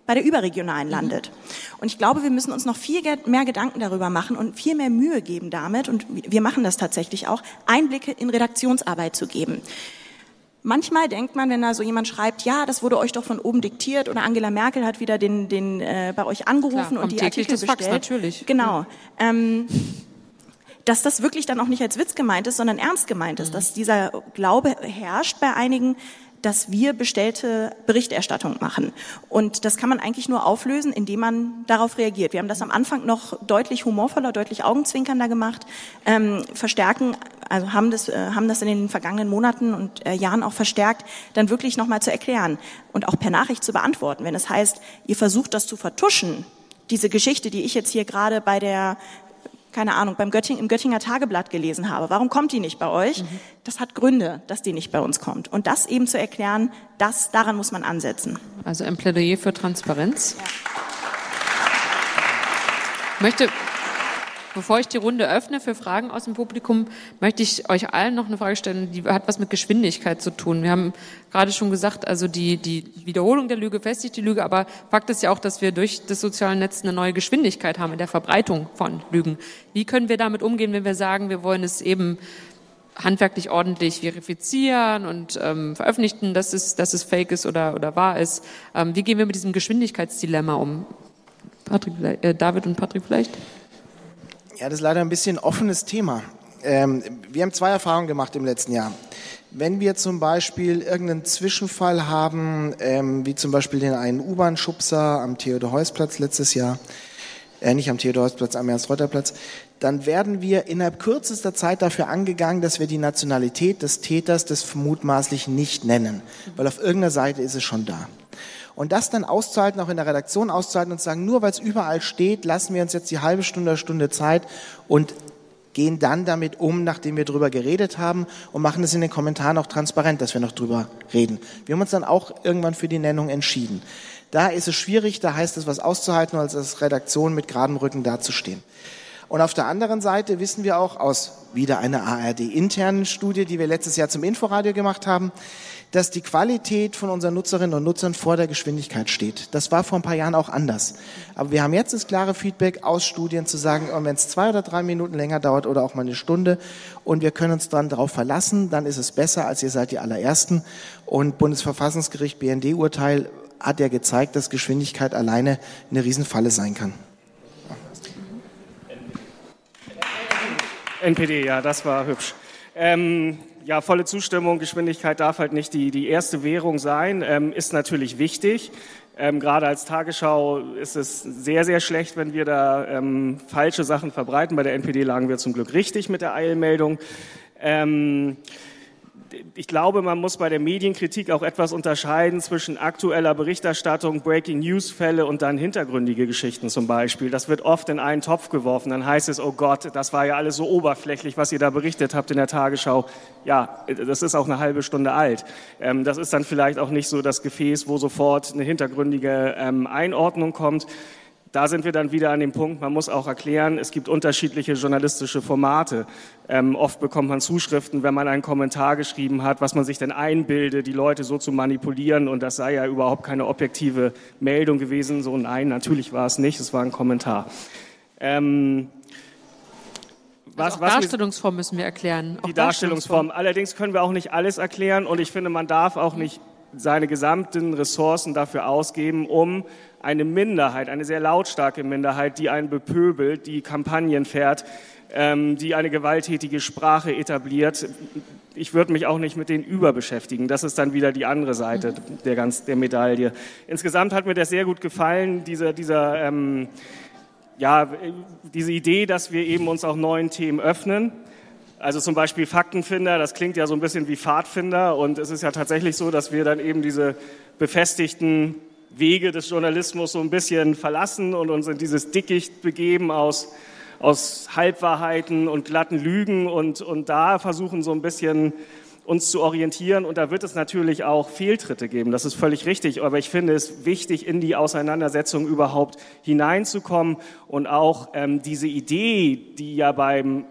bei der überregionalen landet. Und ich glaube, wir müssen uns noch viel mehr Gedanken darüber machen und viel mehr Mühe geben damit, und wir machen das tatsächlich auch, Einblicke in Redaktionsarbeit zu geben. Manchmal denkt man, wenn da so jemand schreibt, ja, das wurde euch doch von oben diktiert oder Angela Merkel hat wieder den, den äh, bei euch angerufen Klar, und die Artikel das bestellt. Fax, natürlich. Genau. Ähm, dass das wirklich dann auch nicht als Witz gemeint ist, sondern ernst gemeint ist, dass dieser Glaube herrscht bei einigen, dass wir bestellte Berichterstattung machen. Und das kann man eigentlich nur auflösen, indem man darauf reagiert. Wir haben das am Anfang noch deutlich humorvoller, deutlich augenzwinkernder gemacht, ähm, verstärken, also haben das, äh, haben das in den vergangenen Monaten und äh, Jahren auch verstärkt, dann wirklich nochmal zu erklären und auch per Nachricht zu beantworten. Wenn es heißt, ihr versucht das zu vertuschen, diese Geschichte, die ich jetzt hier gerade bei der keine Ahnung, beim Götting, im Göttinger Tageblatt gelesen habe. Warum kommt die nicht bei euch? Mhm. Das hat Gründe, dass die nicht bei uns kommt. Und das eben zu erklären, das, daran muss man ansetzen. Also ein Plädoyer für Transparenz. Ja. Ich möchte Bevor ich die Runde öffne für Fragen aus dem Publikum, möchte ich euch allen noch eine Frage stellen, die hat was mit Geschwindigkeit zu tun. Wir haben gerade schon gesagt, also die, die Wiederholung der Lüge festigt die Lüge, aber Fakt ist ja auch, dass wir durch das soziale Netz eine neue Geschwindigkeit haben in der Verbreitung von Lügen. Wie können wir damit umgehen, wenn wir sagen, wir wollen es eben handwerklich ordentlich verifizieren und ähm, veröffentlichen, dass es, dass es fake ist oder, oder wahr ist. Ähm, wie gehen wir mit diesem Geschwindigkeitsdilemma um? Patrick, äh, David und Patrick vielleicht? Ja, das ist leider ein bisschen offenes Thema. Ähm, wir haben zwei Erfahrungen gemacht im letzten Jahr. Wenn wir zum Beispiel irgendeinen Zwischenfall haben, ähm, wie zum Beispiel den einen U-Bahn-Schubser am Theodor-Heuss-Platz letztes Jahr, äh, nicht am Theodor-Heuss-Platz, am Ernst-Reuter-Platz, dann werden wir innerhalb kürzester Zeit dafür angegangen, dass wir die Nationalität des Täters des vermutmaßlich nicht nennen, weil auf irgendeiner Seite ist es schon da. Und das dann auszuhalten, auch in der Redaktion auszuhalten und zu sagen, nur weil es überall steht, lassen wir uns jetzt die halbe Stunde, Stunde Zeit und gehen dann damit um, nachdem wir drüber geredet haben und machen es in den Kommentaren auch transparent, dass wir noch drüber reden. Wir haben uns dann auch irgendwann für die Nennung entschieden. Da ist es schwierig, da heißt es was auszuhalten, als als Redaktion mit geradem Rücken dazustehen. Und auf der anderen Seite wissen wir auch aus wieder einer ARD-internen Studie, die wir letztes Jahr zum Inforadio gemacht haben, dass die Qualität von unseren Nutzerinnen und Nutzern vor der Geschwindigkeit steht. Das war vor ein paar Jahren auch anders. Aber wir haben jetzt das klare Feedback aus Studien zu sagen, oh, wenn es zwei oder drei Minuten länger dauert oder auch mal eine Stunde und wir können uns dann darauf verlassen, dann ist es besser, als ihr seid die allerersten. Und Bundesverfassungsgericht BND-Urteil hat ja gezeigt, dass Geschwindigkeit alleine eine Riesenfalle sein kann. NPD, ja, das war hübsch. Ähm, ja, volle Zustimmung, Geschwindigkeit darf halt nicht die, die erste Währung sein, ähm, ist natürlich wichtig. Ähm, gerade als Tagesschau ist es sehr, sehr schlecht, wenn wir da ähm, falsche Sachen verbreiten. Bei der NPD lagen wir zum Glück richtig mit der Eilmeldung. Ähm, ich glaube, man muss bei der Medienkritik auch etwas unterscheiden zwischen aktueller Berichterstattung, Breaking News Fälle und dann hintergründige Geschichten zum Beispiel. Das wird oft in einen Topf geworfen. Dann heißt es, oh Gott, das war ja alles so oberflächlich, was ihr da berichtet habt in der Tagesschau. Ja, das ist auch eine halbe Stunde alt. Ähm, das ist dann vielleicht auch nicht so das Gefäß, wo sofort eine hintergründige ähm, Einordnung kommt da sind wir dann wieder an dem Punkt, man muss auch erklären, es gibt unterschiedliche journalistische Formate. Ähm, oft bekommt man Zuschriften, wenn man einen Kommentar geschrieben hat, was man sich denn einbildet, die Leute so zu manipulieren und das sei ja überhaupt keine objektive Meldung gewesen. So nein, natürlich war es nicht, es war ein Kommentar. Ähm, was, also was Darstellungsform müssen wir erklären. die Darstellungsform. Allerdings können wir auch nicht alles erklären und ich finde, man darf auch nicht seine gesamten Ressourcen dafür ausgeben, um eine Minderheit, eine sehr lautstarke Minderheit, die einen bepöbelt, die Kampagnen fährt, ähm, die eine gewalttätige Sprache etabliert. Ich würde mich auch nicht mit denen überbeschäftigen. Das ist dann wieder die andere Seite der, ganz, der Medaille. Insgesamt hat mir das sehr gut gefallen, dieser, dieser, ähm, ja, diese Idee, dass wir eben uns auch neuen Themen öffnen. Also zum Beispiel Faktenfinder, das klingt ja so ein bisschen wie Pfadfinder und es ist ja tatsächlich so, dass wir dann eben diese befestigten Wege des Journalismus so ein bisschen verlassen und uns in dieses Dickicht begeben aus, aus Halbwahrheiten und glatten Lügen und, und da versuchen so ein bisschen uns zu orientieren. Und da wird es natürlich auch Fehltritte geben. Das ist völlig richtig. Aber ich finde es wichtig, in die Auseinandersetzung überhaupt hineinzukommen und auch ähm, diese Idee, die ja beim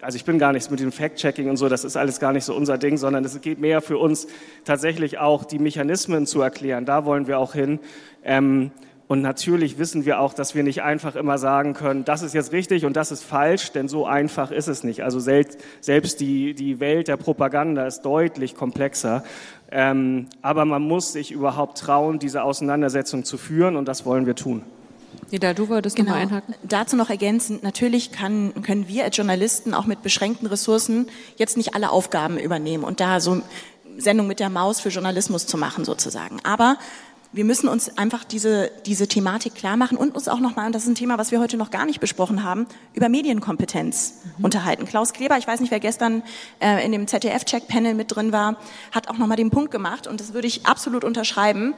also ich bin gar nichts mit dem Fact-Checking und so, das ist alles gar nicht so unser Ding, sondern es geht mehr für uns tatsächlich auch die Mechanismen zu erklären. Da wollen wir auch hin. Ähm, und natürlich wissen wir auch, dass wir nicht einfach immer sagen können, das ist jetzt richtig und das ist falsch, denn so einfach ist es nicht. Also selbst, selbst die, die Welt der Propaganda ist deutlich komplexer. Ähm, aber man muss sich überhaupt trauen, diese Auseinandersetzung zu führen und das wollen wir tun. Jeder, du wolltest genau. noch mal einhaken. Dazu noch ergänzend, natürlich kann, können wir als Journalisten auch mit beschränkten Ressourcen jetzt nicht alle Aufgaben übernehmen und da so Sendung mit der Maus für Journalismus zu machen sozusagen. Aber wir müssen uns einfach diese, diese Thematik klar machen und uns auch nochmal, und das ist ein Thema, was wir heute noch gar nicht besprochen haben, über Medienkompetenz mhm. unterhalten. Klaus Kleber, ich weiß nicht, wer gestern äh, in dem ZDF-Check-Panel mit drin war, hat auch nochmal den Punkt gemacht, und das würde ich absolut unterschreiben,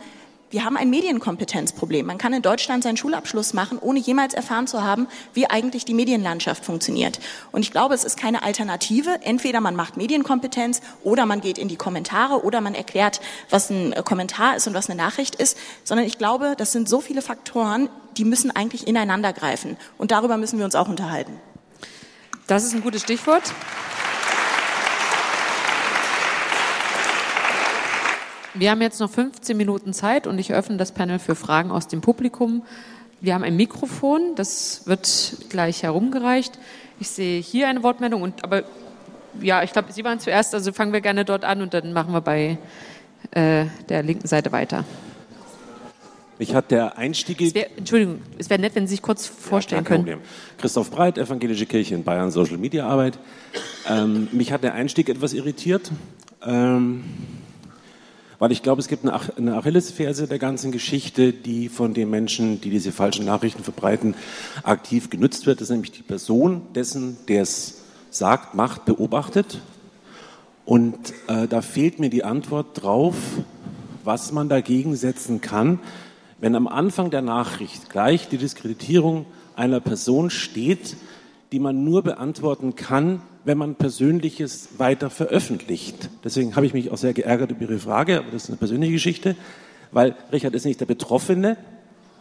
wir haben ein Medienkompetenzproblem. Man kann in Deutschland seinen Schulabschluss machen, ohne jemals erfahren zu haben, wie eigentlich die Medienlandschaft funktioniert. Und ich glaube, es ist keine Alternative. Entweder man macht Medienkompetenz oder man geht in die Kommentare oder man erklärt, was ein äh, Kommentar ist und was eine Nachricht ist. Sondern ich glaube, das sind so viele Faktoren, die müssen eigentlich ineinander greifen. Und darüber müssen wir uns auch unterhalten. Das ist ein gutes Stichwort. Wir haben jetzt noch 15 Minuten Zeit und ich öffne das Panel für Fragen aus dem Publikum. Wir haben ein Mikrofon, das wird gleich herumgereicht. Ich sehe hier eine Wortmeldung und aber ja, ich glaube, Sie waren zuerst, also fangen wir gerne dort an und dann machen wir bei äh, der linken Seite weiter. Mich hat der Einstieg. Es wär, Entschuldigung, es wäre nett, wenn Sie sich kurz vorstellen ja, können. Problem. Christoph Breit, Evangelische Kirche in Bayern, Social Media Arbeit. Ähm, mich hat der Einstieg etwas irritiert. Ähm, weil ich glaube, es gibt eine Achillesferse der ganzen Geschichte, die von den Menschen, die diese falschen Nachrichten verbreiten, aktiv genutzt wird. Das ist nämlich die Person dessen, der es sagt, macht, beobachtet. Und äh, da fehlt mir die Antwort drauf, was man dagegen setzen kann, wenn am Anfang der Nachricht gleich die Diskreditierung einer Person steht, die man nur beantworten kann, wenn man Persönliches weiter veröffentlicht. Deswegen habe ich mich auch sehr geärgert über Ihre Frage, aber das ist eine persönliche Geschichte, weil Richard ist nicht der Betroffene,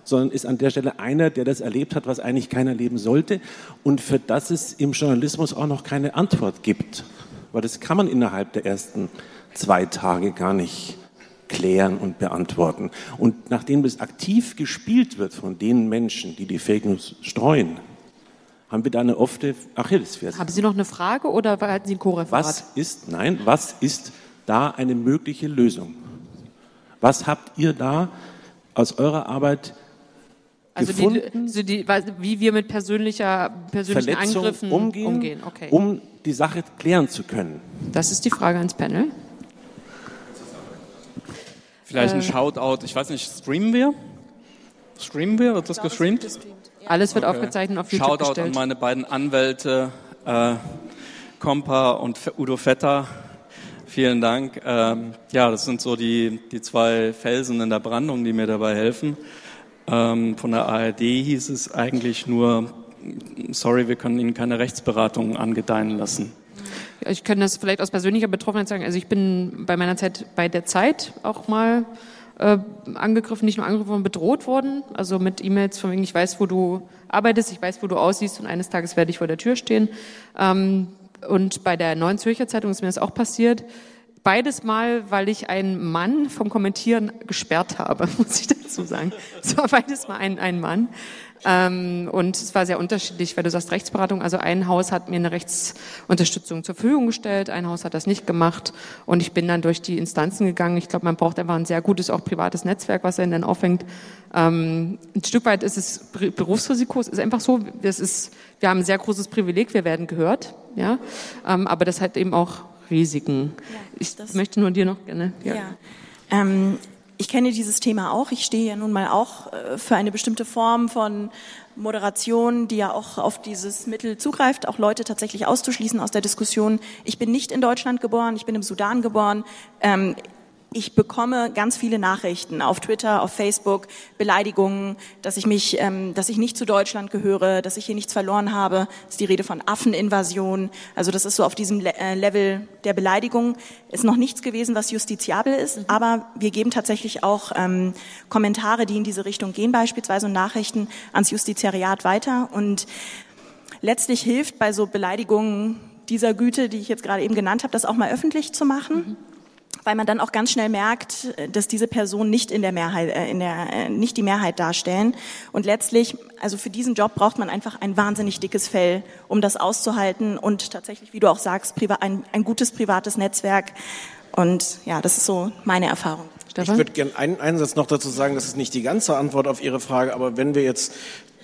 sondern ist an der Stelle einer, der das erlebt hat, was eigentlich keiner erleben sollte und für das es im Journalismus auch noch keine Antwort gibt. Weil das kann man innerhalb der ersten zwei Tage gar nicht klären und beantworten. Und nachdem das aktiv gespielt wird von den Menschen, die die Fake News streuen, haben wir da eine offene Achillesferse. Haben Sie noch eine Frage oder halten Sie ein Co-Referat? Was ist, nein, was ist da eine mögliche Lösung? Was habt ihr da aus eurer Arbeit also gefunden? Die, die, wie wir mit persönlicher, persönlichen Verletzung Angriffen umgehen, umgehen. Okay. um die Sache klären zu können? Das ist die Frage ans Panel. Vielleicht ein äh, Shoutout, ich weiß nicht, streamen wir? Streamen wir? Wird das gestreamt? Alles wird okay. aufgezeichnet auf YouTube Shoutout gestellt. an meine beiden Anwälte, äh, Kompa und Udo Vetter. Vielen Dank. Ähm, ja, das sind so die, die zwei Felsen in der Brandung, die mir dabei helfen. Ähm, von der ARD hieß es eigentlich nur, sorry, wir können Ihnen keine Rechtsberatung angedeihen lassen. Ich kann das vielleicht aus persönlicher Betroffenheit sagen. Also ich bin bei meiner Zeit bei der Zeit auch mal äh, angegriffen, nicht nur angegriffen, sondern bedroht worden. Also mit E-Mails von wegen, ich weiß, wo du arbeitest, ich weiß, wo du aussiehst und eines Tages werde ich vor der Tür stehen. Ähm, und bei der Neuen Zürcher Zeitung ist mir das auch passiert. Beides mal, weil ich einen Mann vom Kommentieren gesperrt habe, muss ich dazu sagen. Es war beides mal ein, ein Mann. Ähm, und es war sehr unterschiedlich, weil du sagst Rechtsberatung. Also ein Haus hat mir eine Rechtsunterstützung zur Verfügung gestellt, ein Haus hat das nicht gemacht. Und ich bin dann durch die Instanzen gegangen. Ich glaube, man braucht einfach ein sehr gutes, auch privates Netzwerk, was einen dann aufhängt. Ähm, ein Stück weit ist es Berufsrisiko. Es ist einfach so, das ist, wir haben ein sehr großes Privileg, wir werden gehört. Ja, ähm, aber das hat eben auch Risiken. Ja, ich möchte nur dir noch gerne. Ja. ja. Ähm, ich kenne dieses Thema auch. Ich stehe ja nun mal auch äh, für eine bestimmte Form von Moderation, die ja auch auf dieses Mittel zugreift, auch Leute tatsächlich auszuschließen aus der Diskussion. Ich bin nicht in Deutschland geboren, ich bin im Sudan geboren. Ich bekomme ganz viele Nachrichten auf Twitter, auf Facebook, Beleidigungen, dass ich mich, ähm, dass ich nicht zu Deutschland gehöre, dass ich hier nichts verloren habe. Das ist die Rede von Affeninvasion. Also das ist so auf diesem Le äh, Level der Beleidigung. Ist noch nichts gewesen, was justiziabel ist, mhm. aber wir geben tatsächlich auch ähm, Kommentare, die in diese Richtung gehen, beispielsweise und Nachrichten ans Justiziariat weiter. Und letztlich hilft bei so Beleidigungen dieser Güte, die ich jetzt gerade eben genannt habe, das auch mal öffentlich zu machen. Mhm weil man dann auch ganz schnell merkt, dass diese Personen nicht in der Mehrheit, äh, in der, äh, nicht die Mehrheit darstellen. Und letztlich, also für diesen Job braucht man einfach ein wahnsinnig dickes Fell, um das auszuhalten und tatsächlich, wie du auch sagst, ein, ein gutes privates Netzwerk. Und ja, das ist so meine Erfahrung. Stefan? Ich würde gerne einen Einsatz noch dazu sagen, das ist nicht die ganze Antwort auf Ihre Frage, aber wenn wir jetzt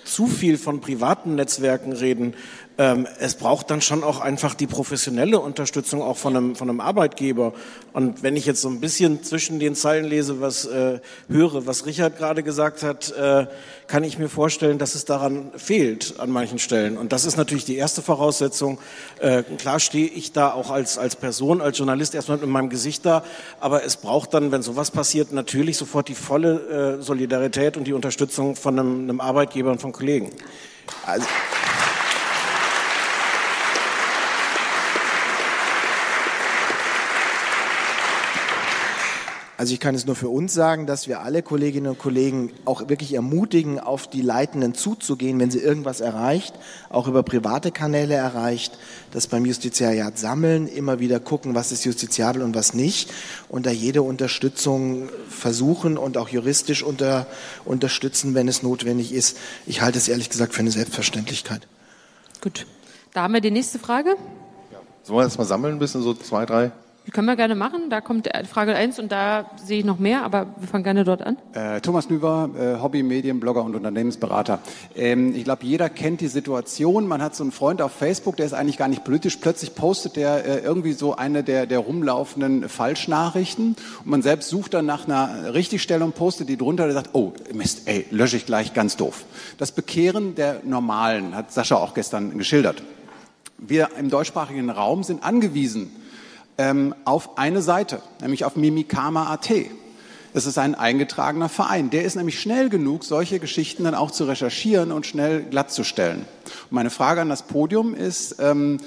zu viel von privaten Netzwerken reden, ähm, es braucht dann schon auch einfach die professionelle Unterstützung auch von einem, von einem Arbeitgeber. Und wenn ich jetzt so ein bisschen zwischen den Zeilen lese, was äh, höre, was Richard gerade gesagt hat, äh, kann ich mir vorstellen, dass es daran fehlt an manchen Stellen. Und das ist natürlich die erste Voraussetzung. Äh, klar stehe ich da auch als, als Person, als Journalist erstmal mit meinem Gesicht da, aber es braucht dann, wenn sowas passiert, natürlich sofort die volle äh, Solidarität und die Unterstützung von einem, einem Arbeitgeber und von Kollegen. Also Also ich kann es nur für uns sagen, dass wir alle Kolleginnen und Kollegen auch wirklich ermutigen, auf die Leitenden zuzugehen, wenn sie irgendwas erreicht, auch über private Kanäle erreicht, das beim Justiziariat sammeln, immer wieder gucken, was ist justiziabel und was nicht und da jede Unterstützung versuchen und auch juristisch unter, unterstützen, wenn es notwendig ist. Ich halte es ehrlich gesagt für eine Selbstverständlichkeit. Gut. Da haben wir die nächste Frage. Ja. Sollen wir das mal sammeln, ein bisschen so zwei, drei? Können wir gerne machen. Da kommt Frage 1 und da sehe ich noch mehr, aber wir fangen gerne dort an. Äh, Thomas Nüber, äh, Hobby, Medienblogger und Unternehmensberater. Ähm, ich glaube, jeder kennt die Situation. Man hat so einen Freund auf Facebook, der ist eigentlich gar nicht politisch. Plötzlich postet der äh, irgendwie so eine der, der rumlaufenden Falschnachrichten. Und man selbst sucht dann nach einer Richtigstellung, postet die drunter, der sagt, oh Mist, ey, lösche ich gleich, ganz doof. Das Bekehren der Normalen hat Sascha auch gestern geschildert. Wir im deutschsprachigen Raum sind angewiesen, ähm, auf eine Seite, nämlich auf mimikama.at. Das ist ein eingetragener Verein. Der ist nämlich schnell genug, solche Geschichten dann auch zu recherchieren und schnell glattzustellen. Und meine Frage an das Podium ist, ähm,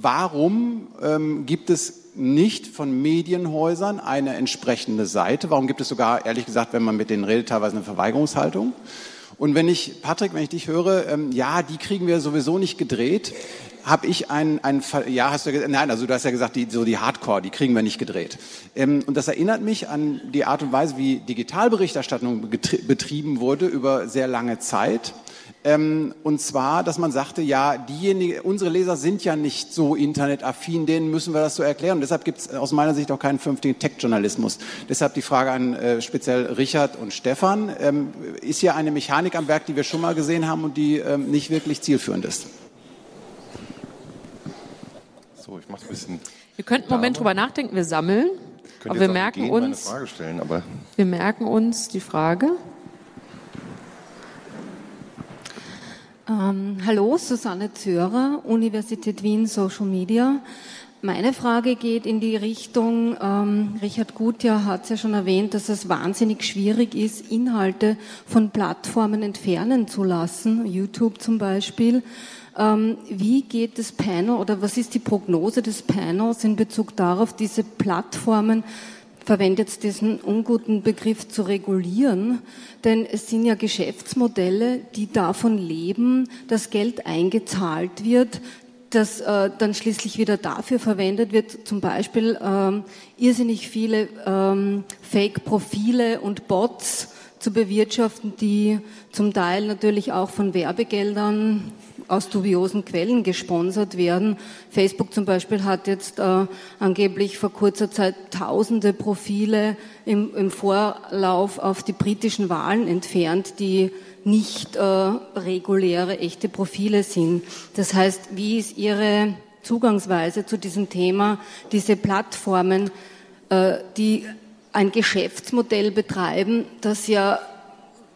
warum ähm, gibt es nicht von Medienhäusern eine entsprechende Seite? Warum gibt es sogar, ehrlich gesagt, wenn man mit denen redet, teilweise eine Verweigerungshaltung? Und wenn ich, Patrick, wenn ich dich höre, ähm, ja, die kriegen wir sowieso nicht gedreht habe ich einen, einen ja, hast du gesagt, nein, also du hast ja gesagt, die, so die Hardcore, die kriegen wir nicht gedreht. Ähm, und das erinnert mich an die Art und Weise, wie Digitalberichterstattung betrieben wurde über sehr lange Zeit. Ähm, und zwar, dass man sagte, ja, diejenigen, unsere Leser sind ja nicht so internetaffin, denen müssen wir das so erklären. Und deshalb gibt es aus meiner Sicht auch keinen vernünftigen Tech-Journalismus. Deshalb die Frage an äh, speziell Richard und Stefan. Ähm, ist hier eine Mechanik am Werk, die wir schon mal gesehen haben und die ähm, nicht wirklich zielführend ist? So, ich mache ein bisschen. Wir könnten einen Moment drüber nachdenken, wir sammeln. aber wir merken gehen, uns. Stellen, aber wir merken uns die Frage. Ähm, hallo, Susanne Zörer, Universität Wien Social Media. Meine Frage geht in die Richtung, ähm, Richard Gutjahr hat es ja schon erwähnt, dass es wahnsinnig schwierig ist, Inhalte von Plattformen entfernen zu lassen, YouTube zum Beispiel. Ähm, wie geht das Panel oder was ist die Prognose des Panels in Bezug darauf, diese Plattformen verwendet diesen unguten Begriff zu regulieren, denn es sind ja Geschäftsmodelle, die davon leben, dass Geld eingezahlt wird, das äh, dann schließlich wieder dafür verwendet wird, zum Beispiel ähm, irrsinnig viele ähm, Fake-Profile und Bots zu bewirtschaften, die zum Teil natürlich auch von Werbegeldern aus dubiosen Quellen gesponsert werden. Facebook zum Beispiel hat jetzt äh, angeblich vor kurzer Zeit tausende Profile im, im, Vorlauf auf die britischen Wahlen entfernt, die nicht äh, reguläre, echte Profile sind. Das heißt, wie ist Ihre Zugangsweise zu diesem Thema, diese Plattformen, äh, die ein Geschäftsmodell betreiben, das ja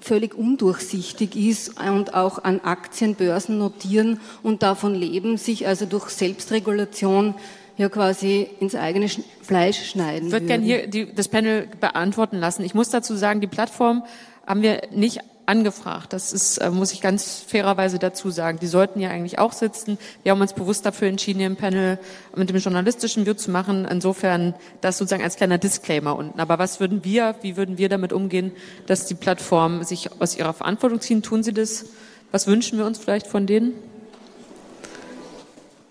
völlig undurchsichtig ist und auch an Aktienbörsen notieren und davon leben, sich also durch Selbstregulation ja quasi ins eigene Fleisch schneiden. Ich würde gerne hier die, das Panel beantworten lassen. Ich muss dazu sagen, die Plattform haben wir nicht angefragt. Das ist, äh, muss ich ganz fairerweise dazu sagen. Die sollten ja eigentlich auch sitzen. Wir haben uns bewusst dafür entschieden, hier im Panel mit dem journalistischen View zu machen. Insofern das sozusagen als kleiner Disclaimer unten. Aber was würden wir, wie würden wir damit umgehen, dass die Plattform sich aus ihrer Verantwortung ziehen? Tun sie das? Was wünschen wir uns vielleicht von denen?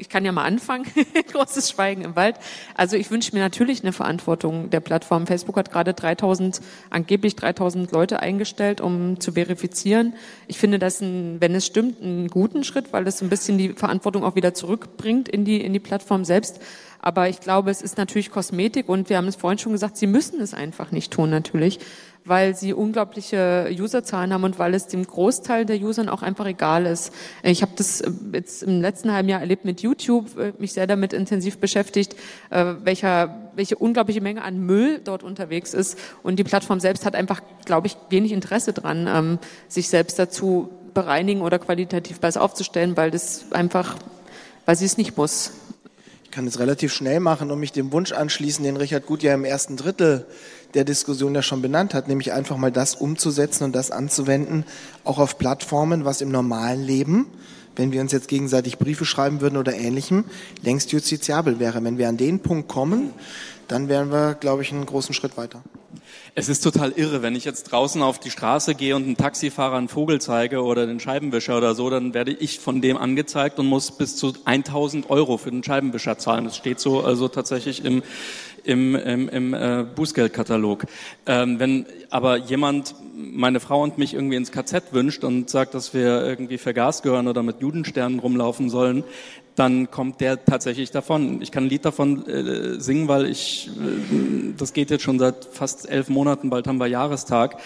Ich kann ja mal anfangen. Großes Schweigen im Wald. Also ich wünsche mir natürlich eine Verantwortung der Plattform. Facebook hat gerade 3000, angeblich 3000 Leute eingestellt, um zu verifizieren. Ich finde das, ein, wenn es stimmt, einen guten Schritt, weil es ein bisschen die Verantwortung auch wieder zurückbringt in die, in die Plattform selbst. Aber ich glaube, es ist natürlich Kosmetik und wir haben es vorhin schon gesagt, sie müssen es einfach nicht tun, natürlich weil sie unglaubliche Userzahlen haben und weil es dem Großteil der Usern auch einfach egal ist. Ich habe das äh, jetzt im letzten halben Jahr erlebt mit YouTube, äh, mich sehr damit intensiv beschäftigt, äh, welcher, welche unglaubliche Menge an Müll dort unterwegs ist. Und die Plattform selbst hat einfach, glaube ich, wenig Interesse dran, ähm, sich selbst dazu bereinigen oder qualitativ besser aufzustellen, weil das einfach, weil sie es nicht muss kann es relativ schnell machen und mich dem Wunsch anschließen, den Richard Gut ja im ersten Drittel der Diskussion ja schon benannt hat, nämlich einfach mal das umzusetzen und das anzuwenden, auch auf Plattformen, was im normalen Leben, wenn wir uns jetzt gegenseitig Briefe schreiben würden oder ähnlichem, längst justiziabel wäre. Wenn wir an den Punkt kommen, dann wären wir, glaube ich, einen großen Schritt weiter. Es ist total irre, wenn ich jetzt draußen auf die Straße gehe und einen Taxifahrer einen Vogel zeige oder den Scheibenwischer oder so, dann werde ich von dem angezeigt und muss bis zu 1000 Euro für den Scheibenwischer zahlen. Das steht so also tatsächlich im, im, im, im äh, Bußgeldkatalog. Ähm, wenn aber jemand meine Frau und mich irgendwie ins KZ wünscht und sagt, dass wir irgendwie vergast gehören oder mit Judensternen rumlaufen sollen, dann kommt der tatsächlich davon. Ich kann ein Lied davon äh, singen, weil ich, äh, das geht jetzt schon seit fast elf Monaten, bald haben wir Jahrestag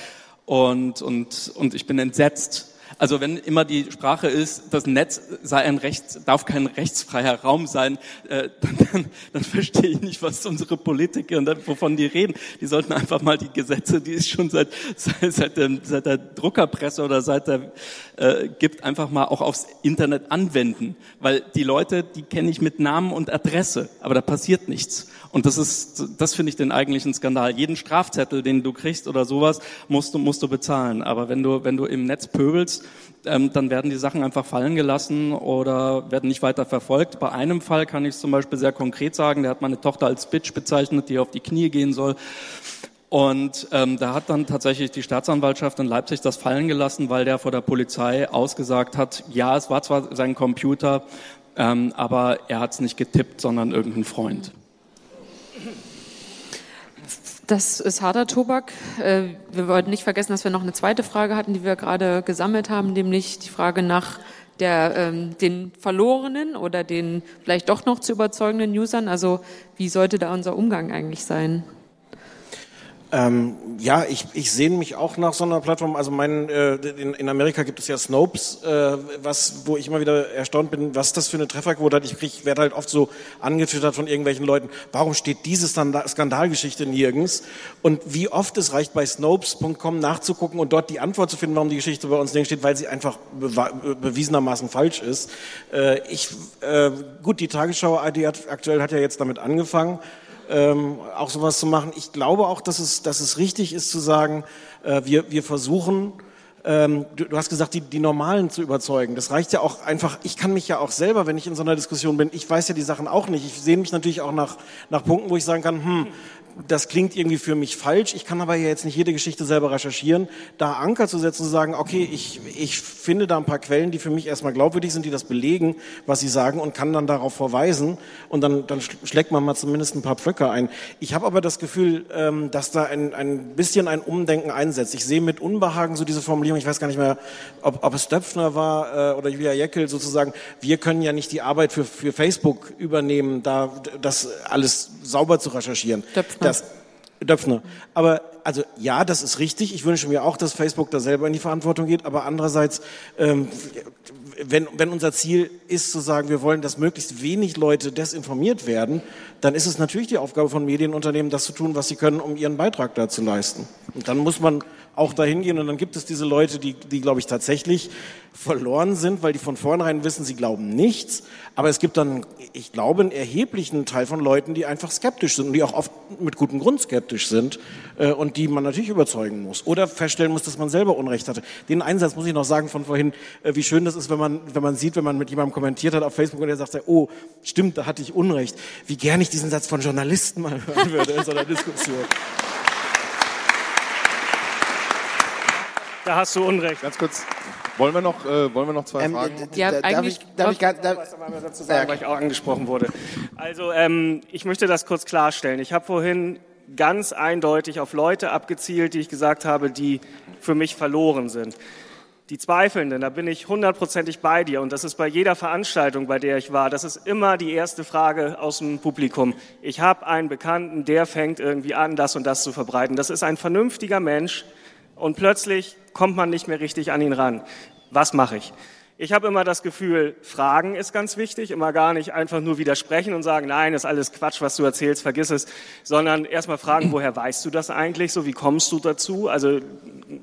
und, und, und ich bin entsetzt also wenn immer die Sprache ist, das Netz sei ein Rechts, darf kein rechtsfreier Raum sein, äh, dann, dann, dann verstehe ich nicht, was unsere Politiker und wovon die reden. Die sollten einfach mal die Gesetze, die es schon seit, seit, seit, der, seit der Druckerpresse oder seit der äh, gibt, einfach mal auch aufs Internet anwenden. Weil die Leute, die kenne ich mit Namen und Adresse, aber da passiert nichts. Und das ist, das finde ich den eigentlichen Skandal. Jeden Strafzettel, den du kriegst oder sowas, musst du, musst du bezahlen. Aber wenn du, wenn du im Netz pöbelst, ähm, dann werden die Sachen einfach fallen gelassen oder werden nicht weiter verfolgt. Bei einem Fall kann ich es zum Beispiel sehr konkret sagen, der hat meine Tochter als Bitch bezeichnet, die auf die Knie gehen soll. Und ähm, da hat dann tatsächlich die Staatsanwaltschaft in Leipzig das fallen gelassen, weil der vor der Polizei ausgesagt hat, ja, es war zwar sein Computer, ähm, aber er hat es nicht getippt, sondern irgendein Freund. Das ist harter Tobak. Äh, wir wollten nicht vergessen, dass wir noch eine zweite Frage hatten, die wir gerade gesammelt haben, nämlich die Frage nach der, ähm, den verlorenen oder den vielleicht doch noch zu überzeugenden Usern. Also wie sollte da unser Umgang eigentlich sein? Ähm, ja, ich, ich sehne mich auch nach so einer Plattform. Also mein, äh, in, in Amerika gibt es ja Snopes, äh, was, wo ich immer wieder erstaunt bin, was das für eine Trefferquote hat. Ich krieg, werde halt oft so angefüttert von irgendwelchen Leuten. Warum steht diese Skandalgeschichte nirgends? Und wie oft es reicht, bei Snopes.com nachzugucken und dort die Antwort zu finden, warum die Geschichte bei uns nirgends steht, weil sie einfach bewiesenermaßen falsch ist. Äh, ich, äh, gut, die Tagesschau die hat, aktuell hat ja jetzt damit angefangen ähm, auch sowas zu machen. Ich glaube auch, dass es, dass es richtig ist zu sagen, äh, wir, wir versuchen, ähm, du, du, hast gesagt, die, die Normalen zu überzeugen. Das reicht ja auch einfach, ich kann mich ja auch selber, wenn ich in so einer Diskussion bin, ich weiß ja die Sachen auch nicht. Ich sehe mich natürlich auch nach, nach Punkten, wo ich sagen kann, hm, das klingt irgendwie für mich falsch. Ich kann aber ja jetzt nicht jede Geschichte selber recherchieren. Da Anker zu setzen, zu sagen, okay, ich, ich finde da ein paar Quellen, die für mich erstmal glaubwürdig sind, die das belegen, was sie sagen und kann dann darauf verweisen und dann, dann schlägt man mal zumindest ein paar Pflöcke ein. Ich habe aber das Gefühl, ähm, dass da ein, ein bisschen ein Umdenken einsetzt. Ich sehe mit Unbehagen so diese Formulierung, ich weiß gar nicht mehr, ob, ob es Döpfner war äh, oder Julia Jeckel sozusagen, wir können ja nicht die Arbeit für, für Facebook übernehmen, da das alles sauber zu recherchieren. Döpfner. Das, Döpfner. Aber also ja, das ist richtig. Ich wünsche mir auch, dass Facebook da selber in die Verantwortung geht. Aber andererseits, ähm, wenn, wenn unser Ziel ist zu sagen, wir wollen, dass möglichst wenig Leute desinformiert werden, dann ist es natürlich die Aufgabe von Medienunternehmen, das zu tun, was sie können, um ihren Beitrag da zu leisten. Und dann muss man auch dahin gehen. Und dann gibt es diese Leute, die, die glaube ich, tatsächlich verloren sind, weil die von vornherein wissen, sie glauben nichts. Aber es gibt dann, ich glaube, einen erheblichen Teil von Leuten, die einfach skeptisch sind und die auch oft mit gutem Grund skeptisch sind äh, und die man natürlich überzeugen muss. Oder feststellen muss, dass man selber Unrecht hatte. Den Einsatz muss ich noch sagen von vorhin, äh, wie schön das ist, wenn man, wenn man sieht, wenn man mit jemandem kommentiert hat auf Facebook und der sagt, oh, stimmt, da hatte ich Unrecht. Wie gern ich diesen Satz von Journalisten mal hören würde in so einer Diskussion. Da hast du Unrecht. Ganz kurz, wollen wir noch, äh, wollen wir noch zwei Ähm, Fragen? Ja, da- darf eigentlich- ich, darf ich, gar- darf, was dazu sagen, weil ich auch angesprochen wurde. Also ähm, ich möchte das kurz klarstellen. Ich habe vorhin ganz eindeutig auf Leute abgezielt, die ich gesagt habe, die für mich verloren sind. Die Zweifelnden, da bin ich hundertprozentig bei dir und das ist bei jeder Veranstaltung, bei der ich war, das ist immer die erste Frage aus dem Publikum. Ich habe einen Bekannten, der fängt irgendwie an, das und das zu verbreiten. Das ist ein vernünftiger Mensch und plötzlich kommt man nicht mehr richtig an ihn ran. Was mache ich? Ich habe immer das Gefühl, Fragen ist ganz wichtig, immer gar nicht einfach nur widersprechen und sagen, nein, ist alles Quatsch, was du erzählst, vergiss es, sondern erstmal fragen, woher weißt du das eigentlich, so wie kommst du dazu? Also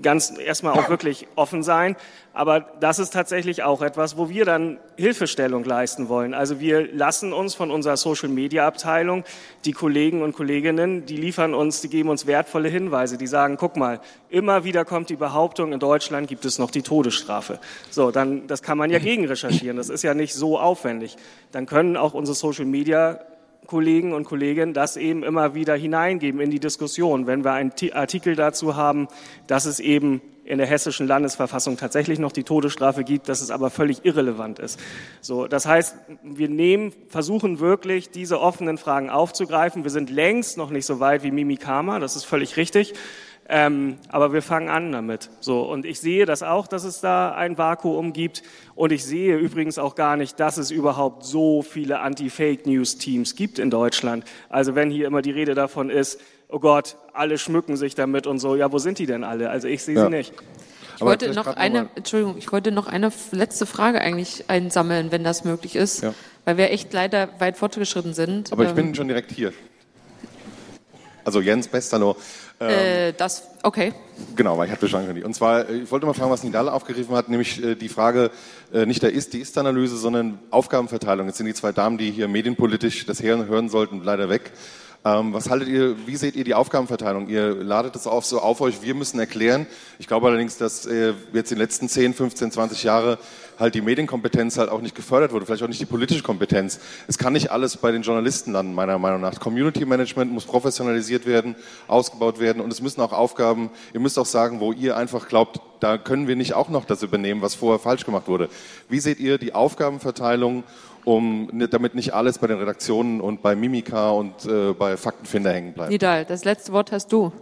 ganz erstmal auch wirklich offen sein. Aber das ist tatsächlich auch etwas, wo wir dann Hilfestellung leisten wollen. Also wir lassen uns von unserer Social Media Abteilung, die Kollegen und Kolleginnen, die liefern uns, die geben uns wertvolle Hinweise. Die sagen, guck mal, immer wieder kommt die Behauptung, in Deutschland gibt es noch die Todesstrafe. So, dann, das kann man ja gegen recherchieren. Das ist ja nicht so aufwendig. Dann können auch unsere Social Media Kollegen und Kolleginnen das eben immer wieder hineingeben in die Diskussion. Wenn wir einen Ti- Artikel dazu haben, dass es eben in der hessischen Landesverfassung tatsächlich noch die Todesstrafe gibt, dass es aber völlig irrelevant ist. So, das heißt, wir nehmen, versuchen wirklich, diese offenen Fragen aufzugreifen. Wir sind längst noch nicht so weit wie Mimikama, das ist völlig richtig. Ähm, aber wir fangen an damit. So, und ich sehe das auch, dass es da ein Vakuum gibt. Und ich sehe übrigens auch gar nicht, dass es überhaupt so viele Anti-Fake-News-Teams gibt in Deutschland. Also wenn hier immer die Rede davon ist, oh Gott, alle schmücken sich damit und so, ja, wo sind die denn alle? Also ich sehe Ja. sie nicht. Ich Aber wollte noch eine, Entschuldigung, ich wollte noch eine letzte Frage eigentlich einsammeln, wenn das möglich ist, Ja. weil wir echt leider weit fortgeschritten sind. Aber ich Ähm, bin schon direkt hier. Also Jens Bestalo. Ähm, äh, das, okay. Genau, weil ich hatte schon angekündigt. Und zwar, äh, ich wollte mal fragen, was Nidal aufgegriffen hat, nämlich äh, die Frage äh, nicht der Ist, die Ist-Analyse, sondern Aufgabenverteilung. Jetzt sind die zwei Damen, die hier medienpolitisch das hören, hören sollten, leider weg. Ähm, was haltet ihr, wie seht ihr die Aufgabenverteilung? Ihr ladet es auf, so auf euch, wir müssen erklären. Ich glaube allerdings, dass jetzt in den letzten 10, 15, 20 Jahre halt die Medienkompetenz halt auch nicht gefördert wurde, vielleicht auch nicht die politische Kompetenz. Es kann nicht alles bei den Journalisten landen, meiner Meinung nach. Community Management muss professionalisiert werden, ausgebaut werden und es müssen auch Aufgaben, ihr müsst auch sagen, wo ihr einfach glaubt, da können wir nicht auch noch das übernehmen, was vorher falsch gemacht wurde. Wie seht ihr die Aufgabenverteilung, um, damit nicht alles bei den Redaktionen und bei Mimika und äh, bei Faktenfinder hängen bleibt? Nidal, das letzte Wort hast du.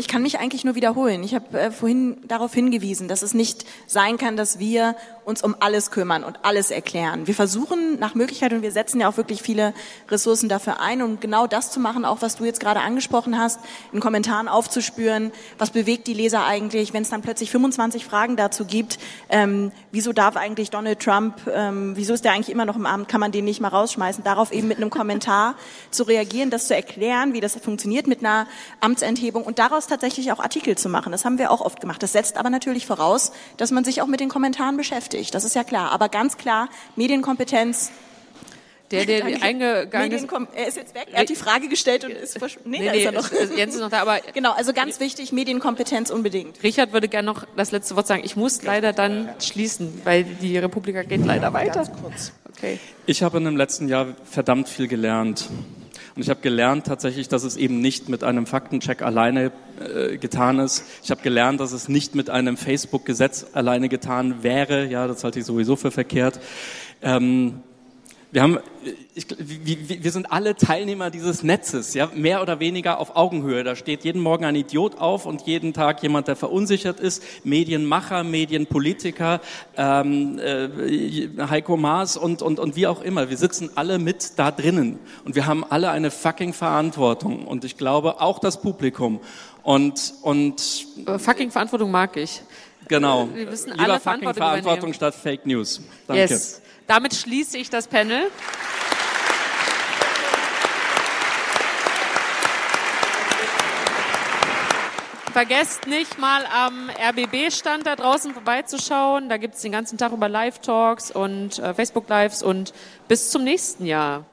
Ich kann mich eigentlich nur wiederholen. Ich habe äh, vorhin darauf hingewiesen, dass es nicht sein kann, dass wir uns um alles kümmern und alles erklären. Wir versuchen nach Möglichkeit und wir setzen ja auch wirklich viele Ressourcen dafür ein, um genau das zu machen, auch was du jetzt gerade angesprochen hast, in Kommentaren aufzuspüren, was bewegt die Leser eigentlich, wenn es dann plötzlich 25 Fragen dazu gibt, ähm, wieso darf eigentlich Donald Trump, ähm, wieso ist der eigentlich immer noch im Amt, kann man den nicht mal rausschmeißen, darauf eben mit einem Kommentar zu reagieren, das zu erklären, wie das funktioniert mit einer Amtsenthebung und daraus tatsächlich auch Artikel zu machen. Das haben wir auch oft gemacht. Das setzt aber natürlich voraus, dass man sich auch mit den Kommentaren beschäftigt. Das ist ja klar. Aber ganz klar, Medienkompetenz. Der, der Danke. eingegangen ist. Er ist jetzt weg. Er hat die Frage gestellt und ist verschwunden. Nee, Nee, da nee, ist er noch. Jens ist noch da, aber Genau, also ganz wichtig, Medienkompetenz unbedingt. Richard würde gerne noch das letzte Wort sagen. Ich muss leider dann schließen, weil die Republika geht leider weiter. Okay. Ich habe in dem letzten Jahr verdammt viel gelernt. Und ich habe gelernt tatsächlich, dass es eben nicht mit einem Faktencheck alleine äh, getan ist. Ich habe gelernt, dass es nicht mit einem Facebook-Gesetz alleine getan wäre. Ja, das halte ich sowieso für verkehrt. Ähm, wir haben, ich, wir, sind alle Teilnehmer dieses Netzes, ja, mehr oder weniger auf Augenhöhe. Da steht jeden Morgen ein Idiot auf und jeden Tag jemand, der verunsichert ist. Medienmacher, Medienpolitiker, ähm, äh, Heiko Maas und, und, und wie auch immer. Wir sitzen alle mit da drinnen und wir haben alle eine fucking Verantwortung. Und ich glaube auch das Publikum. Und, und fucking Verantwortung mag ich. genau, Wir müssen lieber alle fucking Verantwortung Verantwortung statt Fake News. Danke. Yes. Damit schließe ich das Panel. Vergesst nicht mal am RBB-Stand da draußen vorbeizuschauen. Da gibt es den ganzen Tag über Live-Talks und äh, Facebook-Lives und bis zum nächsten Jahr.